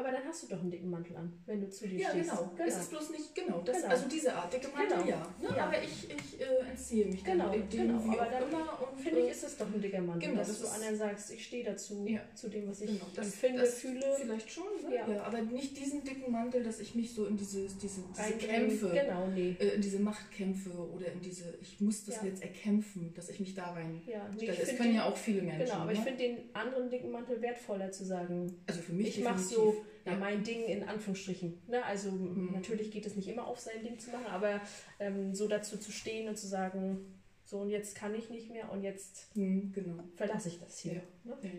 Aber dann hast du doch einen dicken Mantel an, wenn du zu dir Ja, stehst. genau. Es ist bloß nicht, genau, das, Genau. also diese Art, dicke Mantel, Genau. ja. Ne? Ja. Aber ich, ich äh, entziehe mich Genau, dem, genau. wie Aber auch dann immer. Und, Finde ich, äh, ist es doch ein dicker Mantel, Genau, dass das du anderen sagst, ich stehe dazu, Ja. zu dem, was ich Genau, das- empfinde, das fühle. Vielleicht schon, ne? Ja. ja. Aber nicht diesen dicken Mantel, dass ich mich so in diese, diese, diese Kämpfe, Genau, nee. äh, in diese Machtkämpfe oder in diese, ich muss das Ja. jetzt erkämpfen, dass ich mich da rein Ja, nee, stelle. find können den- ja auch viele Menschen. Genau, aber ich ne? finde den anderen dicken Mantel wertvoller zu sagen, also für mich ich mache so ja, mein Ding in Anführungsstrichen. Ne? Also Mhm. natürlich geht es nicht immer auf sein Ding zu machen, aber ähm, so dazu zu stehen und zu sagen, so und jetzt kann ich nicht mehr und jetzt Hm, genau. verlasse ich das hier. Ja. Ne? Ja.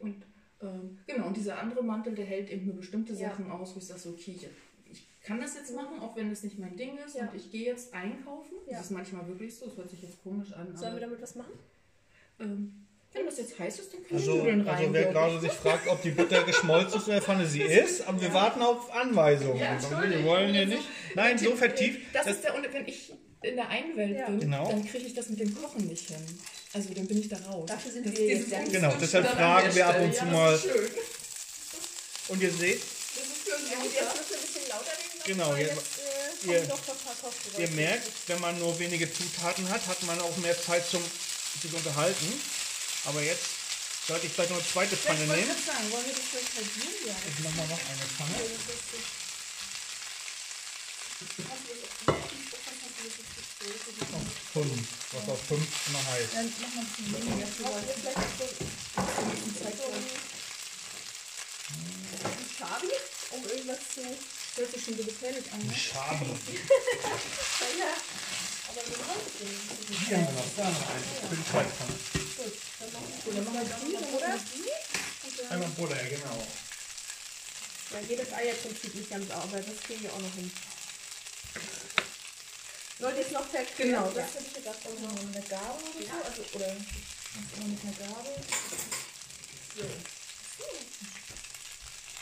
Und ähm, genau, und dieser andere Mantel, der hält eben nur bestimmte. Sachen aus, wo ich sage, so, okay, ich, ich kann das jetzt machen, auch wenn das nicht mein Ding ist. Und ich gehe jetzt einkaufen. Das ist manchmal wirklich so, das hört sich jetzt komisch an. Sollen wir damit was machen? ähm, wenn das jetzt heiß ist, dann können Also, Nudeln rein. also wer gerade ich. sich fragt, ob die Butter geschmolzen ist oder Pfanne sie ist, aber wir warten auf Anweisungen. Ja, wir wollen hier nicht. Nein, so vertieft. Das, Das, ist der Unterschied. Wenn ich in der einen Welt Ja. bin, Genau. dann kriege ich das mit dem Kochen nicht hin. Also dann bin ich da raus. Dafür sind Das- wir jetzt ja. Genau, deshalb fragen wir ab und zu ja, mal- Das ist schön. und ihr seht, Das ist Ja, mich jetzt müssen wir ein bisschen lauter reden. Genau, jetzt- jetzt äh, ihr- doch noch ein paar Kochgeräusche. ihr merkt, wenn man nur wenige Zutaten hat, hat man auch mehr Zeit zum sich unterhalten. Aber jetzt sollte ich vielleicht noch eine zweite Ja, Pfanne ich nehmen. sagen, wollen wir das vielleicht halbieren? Ja. Ich mache mal noch eine Pfanne. Auf fünf, was auf fünf immer heißt. Dann mach mal ein bisschen weniger. Wir ein, ein Schabi, um irgendwas zu... Hört sich schon so gefährlich an. Ne? Schabi. Ja, aber ein. Hier haben wir noch, da noch eine. Für die zweite Pfanne. Gut, dann machen wir, dann machen wir die, oder? Einmal Butter, ja genau. Ja, geht das Eierprinzip nicht ganz auf, aber das kriegen wir auch noch hin. Sollte ich noch verkühlen? Genau, ja. das hätte ich gedacht, auch noch mit einer Gabel oder so. Also, oder mit einer Gabel. So.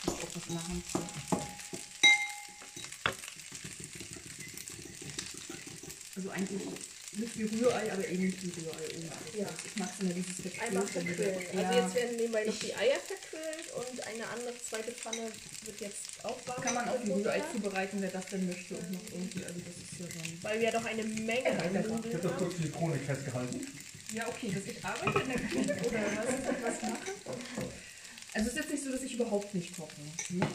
Ich muss auch was machen. Also eigentlich nicht wie Rührei, aber eben nicht wie Rührei. ohne. Ja. Ich mag es immer dieses Verquirlte. Einmal verquirlen. Ja. Also jetzt werden nebenbei noch die Eier verquirlt und eine andere zweite Pfanne wird jetzt auch warm. kann man auch wie mit Rührei zubereiten, wer das denn möchte und noch irgendwie, also das ist ja dann... Weil wir ja doch eine Menge an Nudeln haben. für die Chronik festgehalten. Ja, okay, dass ich arbeite in der Küche oder was, was mache. Also es ist jetzt nicht so, dass ich überhaupt nicht koche. Ne?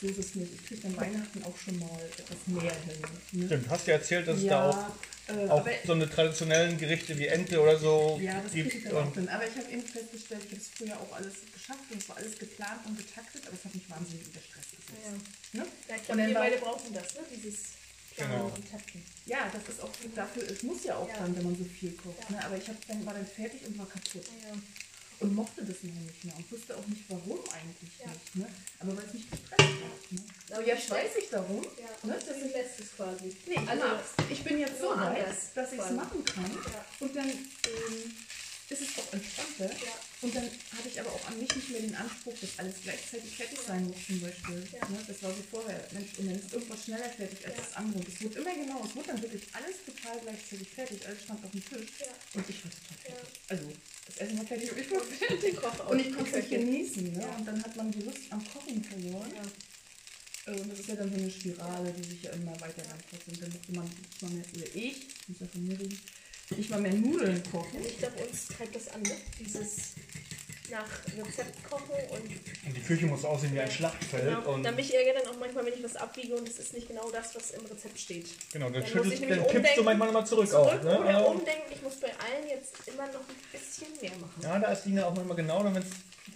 So ist es nicht. Ich kriege an Weihnachten auch schon mal etwas mehr hin. Ne? Stimmt, hast du erzählt, dass es da auch, äh, auch aber, so eine traditionellen Gerichte wie Ente oder so ja, das kriege gibt. ich dann auch Und hin. Aber ich habe eben festgestellt, ich habe es früher auch alles geschafft und es war alles geplant und getaktet, aber es hat mich wahnsinnig unter Stress gesetzt. Ja. Ne? Ja, ich Und glaube, wir beide brauchen das, ne? Dieses Genau. und Töpfen. Ja, das ist auch dafür, es muss ja auch Ja. dann, wenn man so viel kocht. Ja. Ne? Aber ich hab dann, war dann fertig und war kaputt. Ja. Und mochte das noch nicht mehr und wusste auch nicht, warum eigentlich Ja. nicht. Ne? Aber weil es mich gestresst hat. Ne? Aber jetzt gestresst- weiß ich darum. Ja, Ne? das ist letztes quasi. Nee, ich, Also, ich bin jetzt so weit, dass ich es machen kann. Ja. Und dann ähm, ist es auch entspannter. Ja. Und dann hatte ich aber auch an mich nicht mehr den Anspruch, dass alles gleichzeitig fertig sein muss zum Beispiel. Ja. Ne? Das war so vorher. Mensch, und dann ist irgendwas schneller fertig als Ja. das andere. Und es wurde immer genau, es wurde dann wirklich alles total gleichzeitig fertig. Alles stand auf dem Tisch. Und ich war total fertig. Also, das Essen war fertig und ich war fertig. Und ich konnte es Köchin. genießen. Ne? Und dann hat man die Lust am Kochen verloren. Äh, Und das ist ja dann so eine Spirale, die sich ja immer weiter reinfasst. Und dann musste man nicht oder ich muss ja von mir reden, nicht mal mehr Nudeln kochen. Ich glaube, uns treibt das an, ne? Dieses nach Rezept kochen und Und die Küche muss aussehen wie ein Schlachtfeld. genau. Und Dann mich ärgert dann auch manchmal, wenn ich was abwiege und es ist nicht genau das, was im Rezept steht. genau, dann, Dann ich nämlich dann kippst du manchmal nochmal zurück, Zurück auch. Ne? oder Also- umdenken, ich muss bei allen jetzt immer noch ein bisschen mehr machen. Ja, da ist Lina auch manchmal genau, wenn es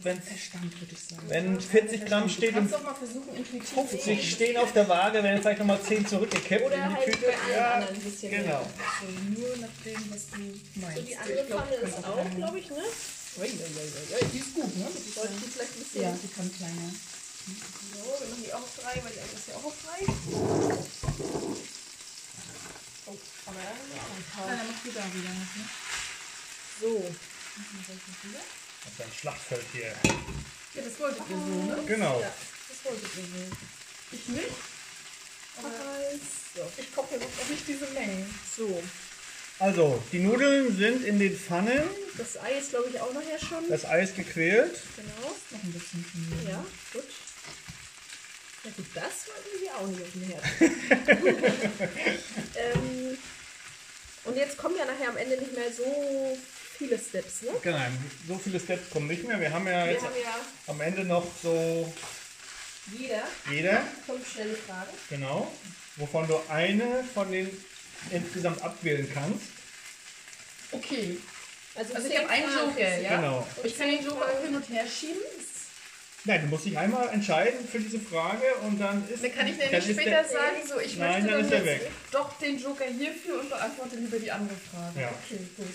Verstand, würde ich sagen. wenn 40 Gramm Du steht und kannst doch mal versuchen, intuitiv zu 50 kochen. stehen auf der Waage, werden vielleicht nochmal 10 zurückgekippt Oder in die halt bei Ja, anderen ein bisschen genau. Also nur nach dem, was du meinst. So, die andere Pfanne ist auch, glaube ich, ne? Ui, ui, ui, ui. Die ist gut, ne? Ich Sollte die vielleicht ein bisschen. Ja, die kann kleiner. So, wir machen die auch auf drei, weil die andere ist ja auch auf drei. Oh, aber da haben wir auch ein Ja, paar. dann machst du da wieder was, ne? So. Das ist ein Schlachtfeld hier. Ja, das wolltet ihr so, ne? Genau. Ja, das wollte ich nicht. Ich nicht. Aber So. Ich koche noch auch nicht diese Menge. so. Also, die Nudeln sind in den Pfannen. Das Ei ist, glaube ich, auch nachher schon. Das Eis gequält. Genau. Noch ein bisschen mir. Ja, gut. Ja gut, das wollten wir hier auch nicht auf dem Herd. ähm, und jetzt kommen ja nachher am Ende nicht mehr so viele Steps, ne? Genau, so viele Steps kommen nicht mehr. Wir haben ja Wir jetzt haben ja am Ende noch so jeder jeder, fünf schnelle Fragen. genau, wovon du eine von den insgesamt abwählen kannst. Okay. Also, Also ich habe einen Joker, ja? Genau. Ich kann den Joker hin und her schieben. Nein, du musst dich einmal entscheiden für diese Frage und dann ist. Dann kann ich nämlich später der- sagen, so ich Nein, möchte dann dann ist jetzt weg. doch den Joker hierfür und beantworte lieber die andere Frage. Ja. Okay, gut.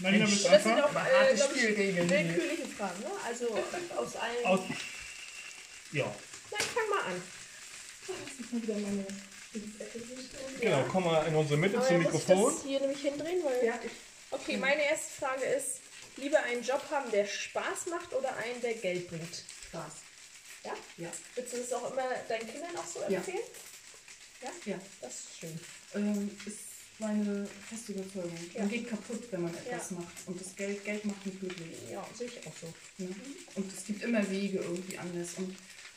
Marina, bist du Das sind auch äh, glaub ich, willkürliche Fragen, ne? Also aus allen. Aus. Ja, Nein, fang mal an. Lass mich mal wieder meine genau, komm mal in unsere Mitte Aber zum dann muss ich Mikrofon. das hier nämlich hindrehen, weil. Ja, ich, Okay, meine erste Frage ist: Lieber einen Job haben, der Spaß macht oder einen, der Geld bringt? Spaß. Ja? Ja. Willst du das auch immer deinen Kindern auch so Ja. empfehlen? Ja? Ja. Das ist schön. Ähm, ist meine feste Überzeugung. Ja. Man geht kaputt, wenn man etwas Ja. macht. Und das Geld, Geld macht nicht glücklich. Ja, sehe ich auch so. Ne? Und es gibt immer Wege irgendwie anders. Und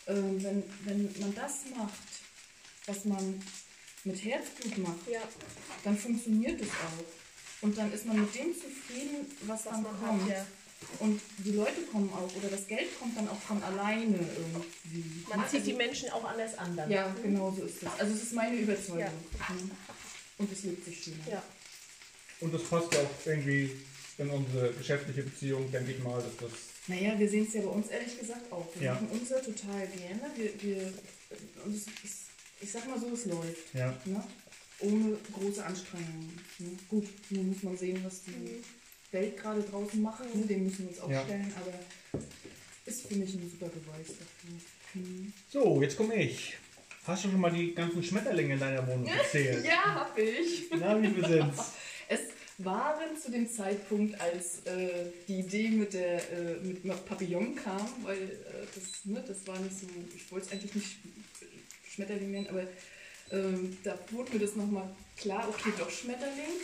ähm, wenn, wenn man das macht, was man mit Herzblut macht, Ja, dann funktioniert es auch. Und dann ist man mit dem zufrieden, was, was dann man kommt. hat, ja. Und die Leute kommen auch, oder das Geld kommt dann auch von alleine irgendwie. Man zieht die Menschen auch anders an dann. Ja, genau so ist es. Also es ist meine Überzeugung. Ja. Mhm. Und es lebt sich schön. Ja. Und das passt ja auch irgendwie in unsere geschäftliche Beziehung, denke ich mal, dass das. Naja, wir sehen es ja bei uns ehrlich gesagt auch. Wir Ja. machen unser total gerne. Wir, wir, und es ist, ich sag mal so, es läuft. Ja. Ne? Ohne große Anstrengungen. Ne? Gut, nun muss man sehen, was die Mhm. Welt gerade draußen macht. Ne? Dem müssen wir uns auch Ja. stellen, aber ist für mich ein super Beweis dafür. Mhm. So, jetzt komme ich. Hast du schon mal die ganzen Schmetterlinge in deiner Wohnung gezählt? Ja, hab ich. Na, wie viel sind's? Es waren zu dem Zeitpunkt, als äh, die Idee mit der äh, mit dem Papillon kam, weil äh, das, ne, das war nicht so, ich wollte es eigentlich nicht Sch- Schmetterling nennen, aber ähm, da wurde mir das nochmal klar, okay, doch Schmetterling.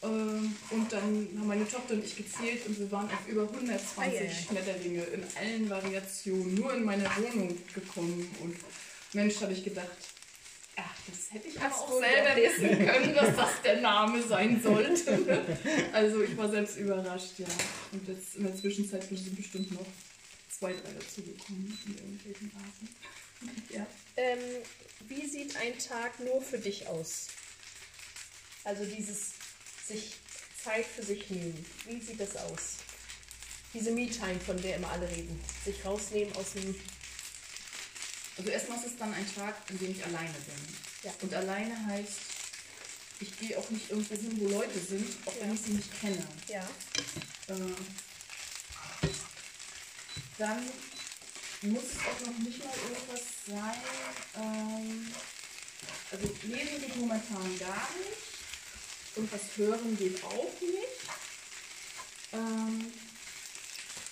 Ähm, und dann haben meine Tochter und ich gezählt und wir waren auf über 120 Ei, ei, ei. Schmetterlinge in allen Variationen nur in meiner Wohnung gekommen. Und Mensch, habe ich gedacht, ach, das hätte ich aber auch selber wissen können, dass das der Name sein sollte. Also ich war selbst überrascht, ja. Und jetzt in der Zwischenzeit sind bestimmt noch zwei, drei dazugekommen in irgendwelchen Arten. Ja. Ähm, wie sieht ein Tag nur für dich aus? Also dieses sich Zeit für sich nehmen. Wie sieht das aus? Diese Me-Time, von der immer alle reden. Sich rausnehmen aus dem. Also erstmal ist es dann ein Tag, an dem ich alleine bin. Ja. Und alleine heißt, ich gehe auch nicht irgendwo hin, wo Leute sind, auch wenn Ja. ich sie nicht kenne. Ja. Äh, dann muss es auch noch nicht mal irgendwas sein. Ähm, also lesen geht momentan gar nicht. Und was hören geht auch nicht. Ähm,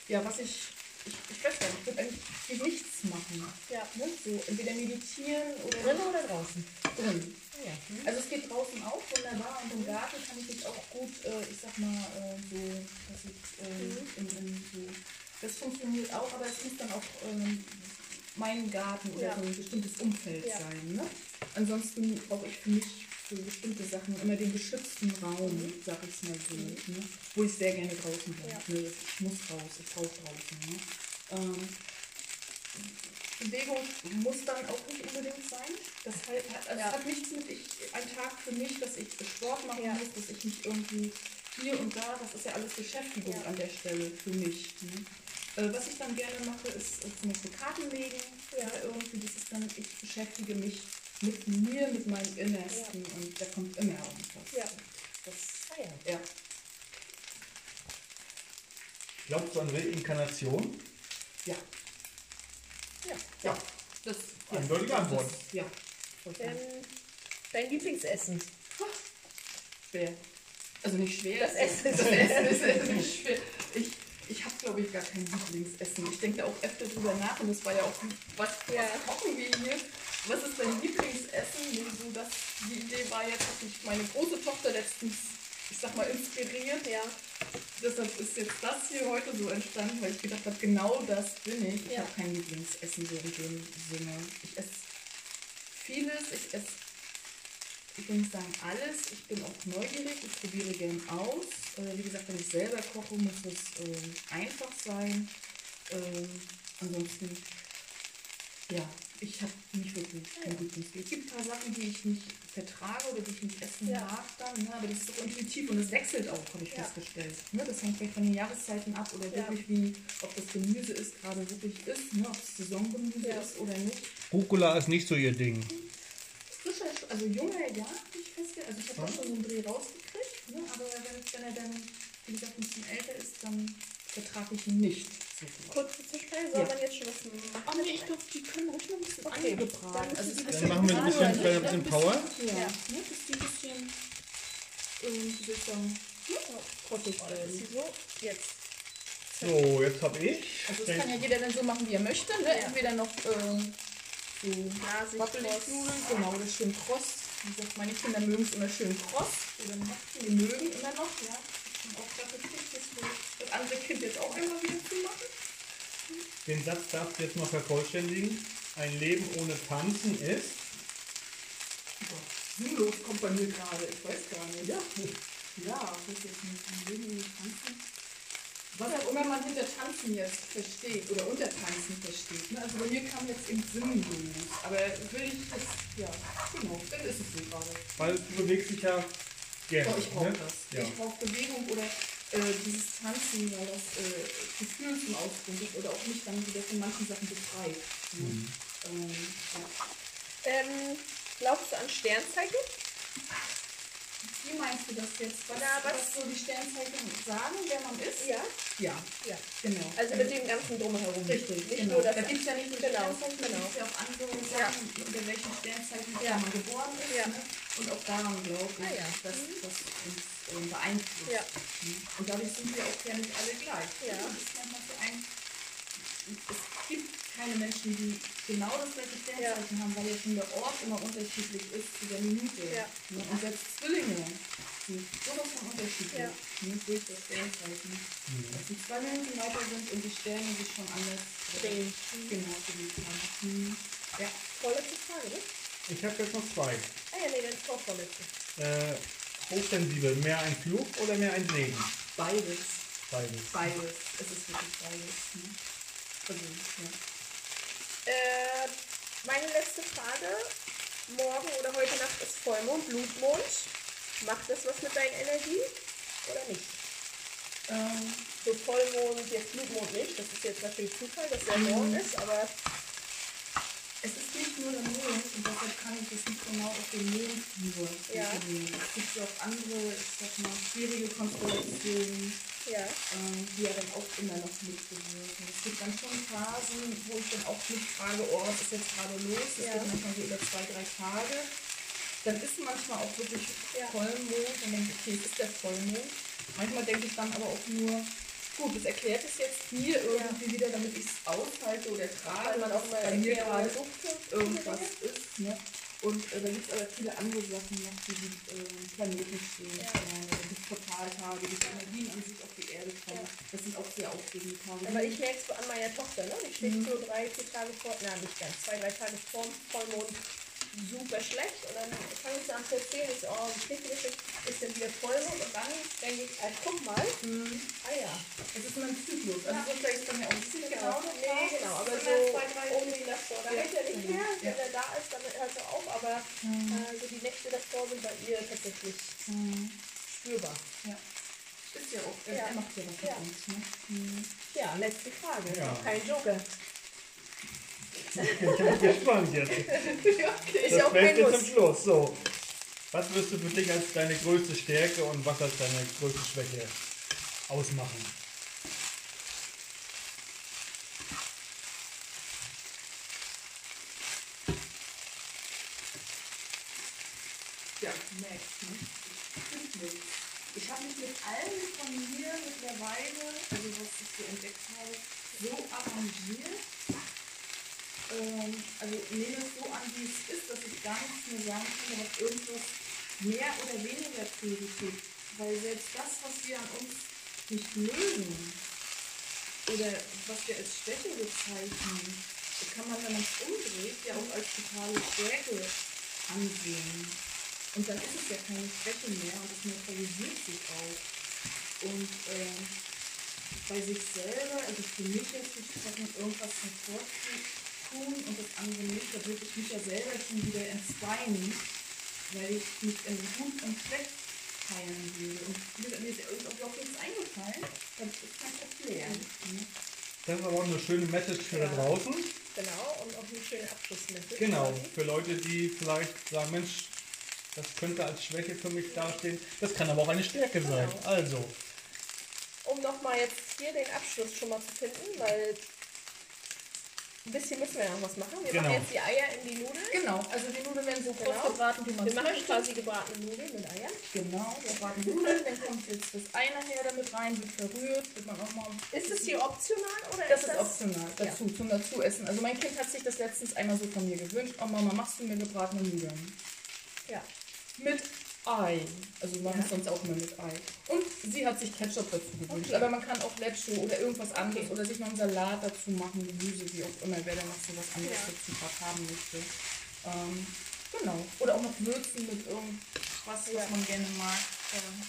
ja, was ich, ich, ich weiß gar nicht, ich würde eigentlich nichts machen. Ja. Ne? So entweder meditieren oder Drin oder draußen? drin. Ja. Also es geht draußen auch wunderbar und im Garten kann ich mich auch gut, äh, ich sag mal, äh, so, dass ich, äh, in, in, so, das funktioniert auch, aber es muss dann auch ähm, mein Garten oder Ja. so ein bestimmtes Umfeld Ja. sein. Ne? Ansonsten brauche ich für mich für bestimmte Sachen immer den geschützten Raum, sag ich mal so, ne? wo ich sehr gerne draußen bin. Ja. Ne? Ich muss raus, ich brauche draußen. Ne? Ähm, Bewegung muss dann auch nicht unbedingt sein. Das hat, also Ja. es hat nichts mit ich, ein Tag für mich, dass ich Sport machen Ja. muss, dass ich mich irgendwie hier und da, das ist ja alles Beschäftigung Ja. an der Stelle für mich. Ne? Äh, was ich dann gerne mache, ist äh, zum Beispiel Karten legen. Ja. Irgendwie, das ist dann, ich beschäftige mich mit mir, mit meinem Innersten und da kommt immer irgendwas. Ja. Das, Ah ja. ja. Glaubst du an Reinkarnation? Ja. Ja. Ja. Das, ja. Eindeutige Antwort. Das, ja. Ähm, dein Lieblingsessen? schwer. Also nicht schwer. Das Essen ist das. Essen ist nicht schwer. Ich, ich habe, glaube ich, gar kein Lieblingsessen. Ich denke auch öfter drüber nach und das war ja auch, was, Ja. was kochen wir hier? Was ist dein Lieblingsessen? Nee, So, das, die Idee war jetzt, dass ich meine große Tochter letztens, ich sag mal, inspiriert. Ja. Deshalb ist jetzt das hier heute so entstanden, weil ich gedacht habe, genau das bin ich. Ich Ja. habe kein Lieblingsessen so in dem Sinne. Ich esse vieles, ich esse, ich nicht sagen alles, ich bin auch neugierig, ich probiere gern aus. Äh, wie gesagt, wenn ich selber koche, muss es äh, einfach sein. Ähm, ansonsten, ja, ich habe nicht wirklich ein Lieblingsgericht. Es gibt ein paar Sachen, die ich nicht vertrage oder die ich nicht essen Ja. mag dann, ne? aber das ist so intuitiv und es wechselt auch, habe ich Ja. festgestellt. Ne? Das hängt vielleicht von den Jahreszeiten ab oder Ja. wirklich wie, ob das Gemüse ist, gerade wirklich ist, ne? ob es Saisongemüse Ja. ist oder nicht. Rucola ist nicht so ihr Ding. Also junger, ja, habe ich festgestellt. Also ich habe auch schon so einen Dreh rausgekriegt, ne? aber wenn, wenn er dann, wie gesagt, ein bisschen älter ist, dann vertrage ich ihn nicht so. Kurze Zwischenfrage, soll Ja. man jetzt schon was machen? Ach nee, ich glaube, die können ruhig noch ein bisschen Okay, angebraten. dann Also ist Dann machen wir ein bisschen, ein bisschen Power. Ja, Ja. Ne, dass die ein bisschen, ähm, wie soll ich sagen, werden. So, jetzt. So, jetzt habe ich. also das kann ja jeder dann so machen, wie er möchte. Ne? Ja. Entweder noch ähm, so Nasig, wappelig kross. Nudeln, genau, oder schön kross. Wie gesagt, meine Kinder mögen es immer schön kross. Oder die mögen immer noch, ja. Ich bin auch dafür kriegt, das, das andere Kind jetzt auch immer wieder zu machen. Den Satz darfst du jetzt noch vervollständigen. Ein Leben ohne Tanzen ist. Sinnlos kommt bei mir gerade, ich weiß gar nicht. Ja, ja das ist jetzt nicht irgendwie tanzen. Was auch immer man hinter Tanzen jetzt versteht oder unter Tanzen versteht. Ne? Also bei mir kam jetzt eben sinnlos. Aber will ich das, ja, genau, dann ist es so gerade. Weil du bewegst dich ja gerne. Doch, ich brauche ne? das. Ja. Ich brauche Bewegung oder äh, dieses Tanzen, weil das äh, Gefühl zum Ausdruck gibt oder auch mich dann wieder von manchen Sachen befreit. Ne? Mhm. Ähm, ja. Ähm, glaubst du an Sternzeichen? Wie meinst du das jetzt? Was, Na, was- was so die Sternzeichen sagen, wer man ist? Ja. Ja, Ja. genau. Also mit dem ganzen Drumherum. Richtig, Nicht genau. nur das. da gibt es ja nicht nur Genau, Sternzeichen, genau. es ja auch andere Ja. Sachen, unter welchen Sternzeichen Ja. man geboren ist. Ja. Ne? Und auch daran glaube ich, Ah, ja. dass das uns ähm, beeinflusst. Ja. Und dadurch sind wir auch ja nicht alle gleich. Ja. Das ist manchmal so ein, es gibt keine Menschen, die genau das gleiche Sternzeichen haben, weil ja schon der Ort immer unterschiedlich ist zu der Minute. Ja. Ne? Und selbst Zwillinge sind sowas von unterschiedlich Ja. ne? durch das Sternzeichen. Dass die zwei Minuten weiter sind und die Sterne sich schon anders Drehen. Genau, gelegt haben. Mhm. Ja. Vorletzte Frage, ne? Ich habe jetzt noch zwei. Ah ja, nee, dann ist vorvorletzte. Äh, hochsensibel, mehr ein Fluch oder mehr ein Segen? Beides. Beides. Beides. Es ist wirklich beides. Ne? Also, ja. Äh, meine letzte Frage. Morgen oder heute Nacht ist Vollmond, Blutmond. Macht das was mit deinen Energien oder nicht? Ähm, So Vollmond, jetzt Blutmond nicht. Das ist jetzt natürlich Zufall, dass der morgen ist, aber es ist nicht nur der Mond und deshalb kann ich das nicht genau auf den Mond nur Ja. Es gibt ja auch andere, ich sag mal, schwierige Konstellationen, Ja. ähm, die ja dann auch immer noch mitbewirken. Es gibt dann schon Phasen, wo ich dann auch nicht frage, oh, was ist jetzt gerade los? Das Ja. geht manchmal so über zwei, drei Tage. Dann ist manchmal auch wirklich Ja. Vollmond und dann, okay, es ist der Vollmond. Manchmal denke ich dann aber auch nur, gut, das erklärt es jetzt mir irgendwie wieder, damit ich es aushalte oder trage, Weil man auch mal bei mir gerade irgendwas ist. Ne? Und äh, da gibt es aber viele andere Sachen noch, die mit ähm, Planeten stehen. Ja. Äh, gibt Portaltage, die Energien an sich auf die Erde kommen. Das sind auch sehr aufregende Tage. Aber ich merke es an meiner Tochter, ne? Die schlägt Mhm. so drei, vier Tage vor, na nicht ganz, zwei, drei Tage vor dem Vollmond super schlecht. Und dann fange ich so an zu erzählen, ich so, oh, wie schlägt die das jetzt? Ist denn wieder Vollmond? Und dann denke ich, ah, guck mal, Mhm. ah ja. Das ist immer ein Zyklus. Also Ja. so vielleicht ist dann ja auch nicht Genau, genau nee, das genau, aber ist so zwei, drei um den davor. Da Ja. hält er nicht Mhm. mehr, wenn Ja. er da ist, dann hört er auf, aber Mhm. äh, so die Nächte davor sind bei ihr tatsächlich Mhm. spürbar. Ja. Ist ja auch, er Ja. macht ja was mit Ja. uns. Ne? Mhm. Ja, letzte Frage. Ja. Kein Joker. Ich bin gespannt jetzt. Das ja auch kein Beste zum Muss. Schluss. So. Was wirst du für dich als deine größte Stärke und was als deine größte Schwäche ausmachen? Ja, merkst ne? Ich habe mich mit allem von mir mittlerweile, also was ich so entdeckt habe, so arrangiert. Ähm, also nehme es so an, wie es ist, dass ich gar nicht mehr sagen kann, dass irgendwas mehr oder weniger Priorität. Weil selbst das, was wir an uns nicht mögen oder was wir als Schwäche bezeichnen, kann man, wenn man es umdreht, ja auch als totale Stärke ansehen. Und dann ist es ja keine Schwäche mehr und es neutralisiert sich auch. Und ähm, bei sich selber, also für mich jetzt gesprochen, irgendwas hervorzutun und das andere nicht, da würde ich mich ja selber schon wieder entzweien, weil ich mich in gut und schlecht teilen würde. Und mir ist auch nichts eingefallen, dann ist das erklären. Ne? Das ist aber auch eine schöne Message für da Ja. draußen. Genau, und auch eine schöne Abschlussmessage. Genau, für Leute, die vielleicht sagen, Mensch, das könnte als Schwäche für mich dastehen. Das kann aber auch eine Stärke sein. Genau. Also, Um nochmal jetzt hier den Abschluss schon mal zu finden, weil ein bisschen müssen wir noch was machen. Wir Genau. machen jetzt die Eier in die Nudeln. Genau, also die Nudeln werden so kurz Genau. gebraten, wie man Wir machen möchte. quasi gebratene Nudeln mit Eiern. Genau, wir braten Nudeln, dann kommt jetzt das Ei nachher damit rein, wird verrührt, wird man auch mal. Ist das hier optional oder Das ist ist optional, dazu, zum Dazuessen. Also mein Kind hat sich das letztens einmal so von mir gewünscht. Oh Mama, machst du mir gebratene Nudeln? Ja. Mit Ei. Also wir machen es sonst auch immer mit Ei. Und sie hat sich Ketchup dazu gewünscht. Aber man kann auch Lecho oder irgendwas anderes oder sich noch einen Salat dazu machen, Gemüse, wie auch immer, wer da noch so was anderes Ja. dazu haben möchte. Ähm, genau. Oder auch noch würzen mit irgendwas, Ja. was man gerne mag.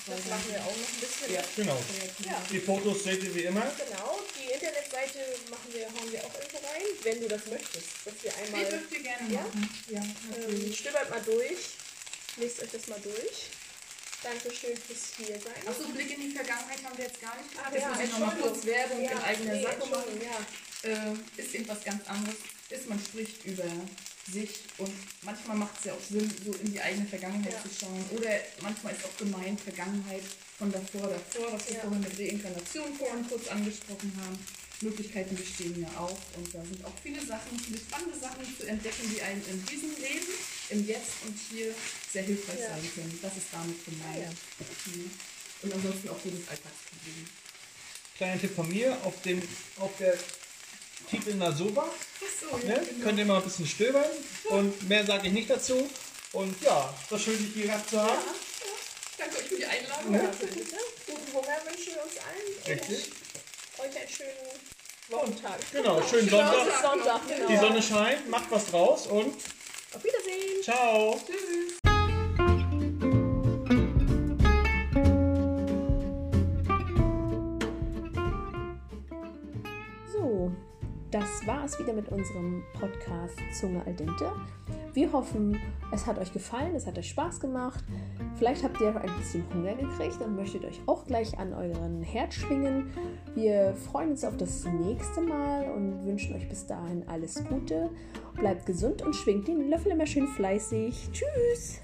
Das machen wir auch noch ein bisschen. Ja. genau. Ja. Die Fotos seht ihr wie immer. Genau, die Internetseite machen wir, hauen wir auch irgendwo rein, wenn du das möchtest. Dass wir Die einmal dürft ihr gerne Ja? machen. Ja, ähm, stöbert mal durch, lest euch das mal durch. Dankeschön fürs hier sein. Achso, Blick in die Vergangenheit haben wir jetzt gar nicht gemacht. Ah, Jetzt ja, muss ich nochmal kurz Werbung Ja, in eigener nee, Sache machen. Ja. äh, ist eben was ganz anderes. Ist, man spricht über sich und manchmal macht es ja auch Sinn, so in die eigene Vergangenheit Ja. zu schauen. Oder manchmal ist auch gemeint Vergangenheit von davor, davor, was wir vorhin mit Reinkarnation vorhin kurz angesprochen haben. Möglichkeiten bestehen ja auch und da sind auch viele Sachen, viele spannende Sachen zu entdecken, die einem in diesem Leben, im Jetzt und hier sehr hilfreich Ja. sein können. Das ist damit gemeint. Ah, Mhm. Und ansonsten auch jedes Alltagsproblem. Kleiner Tipp von mir, auf, dem, auf der Titel Nasoba Achso, ne, könnt ihr mal ein bisschen stöbern. Und mehr sage ich nicht dazu. Und ja, war schön, dich hier gehabt zu haben. Danke euch für die Einladung. Ja, bitte. Guten Hunger wünschen wir uns allen. Richtig. Und euch einen schönen Wochentag. Genau, schönen Sonntag. Sonntag. Genau. Die Sonne scheint, macht was draus und Auf Wiedersehen. ciao. Tschüss. Das war es wieder mit unserem Podcast Zunge al dente. Wir hoffen, es hat euch gefallen, es hat euch Spaß gemacht. Vielleicht habt ihr ein bisschen Hunger gekriegt und möchtet euch auch gleich an euren Herd schwingen. Wir freuen uns auf das nächste Mal und wünschen euch bis dahin alles Gute. Bleibt gesund und schwingt den Löffel immer schön fleißig. Tschüss!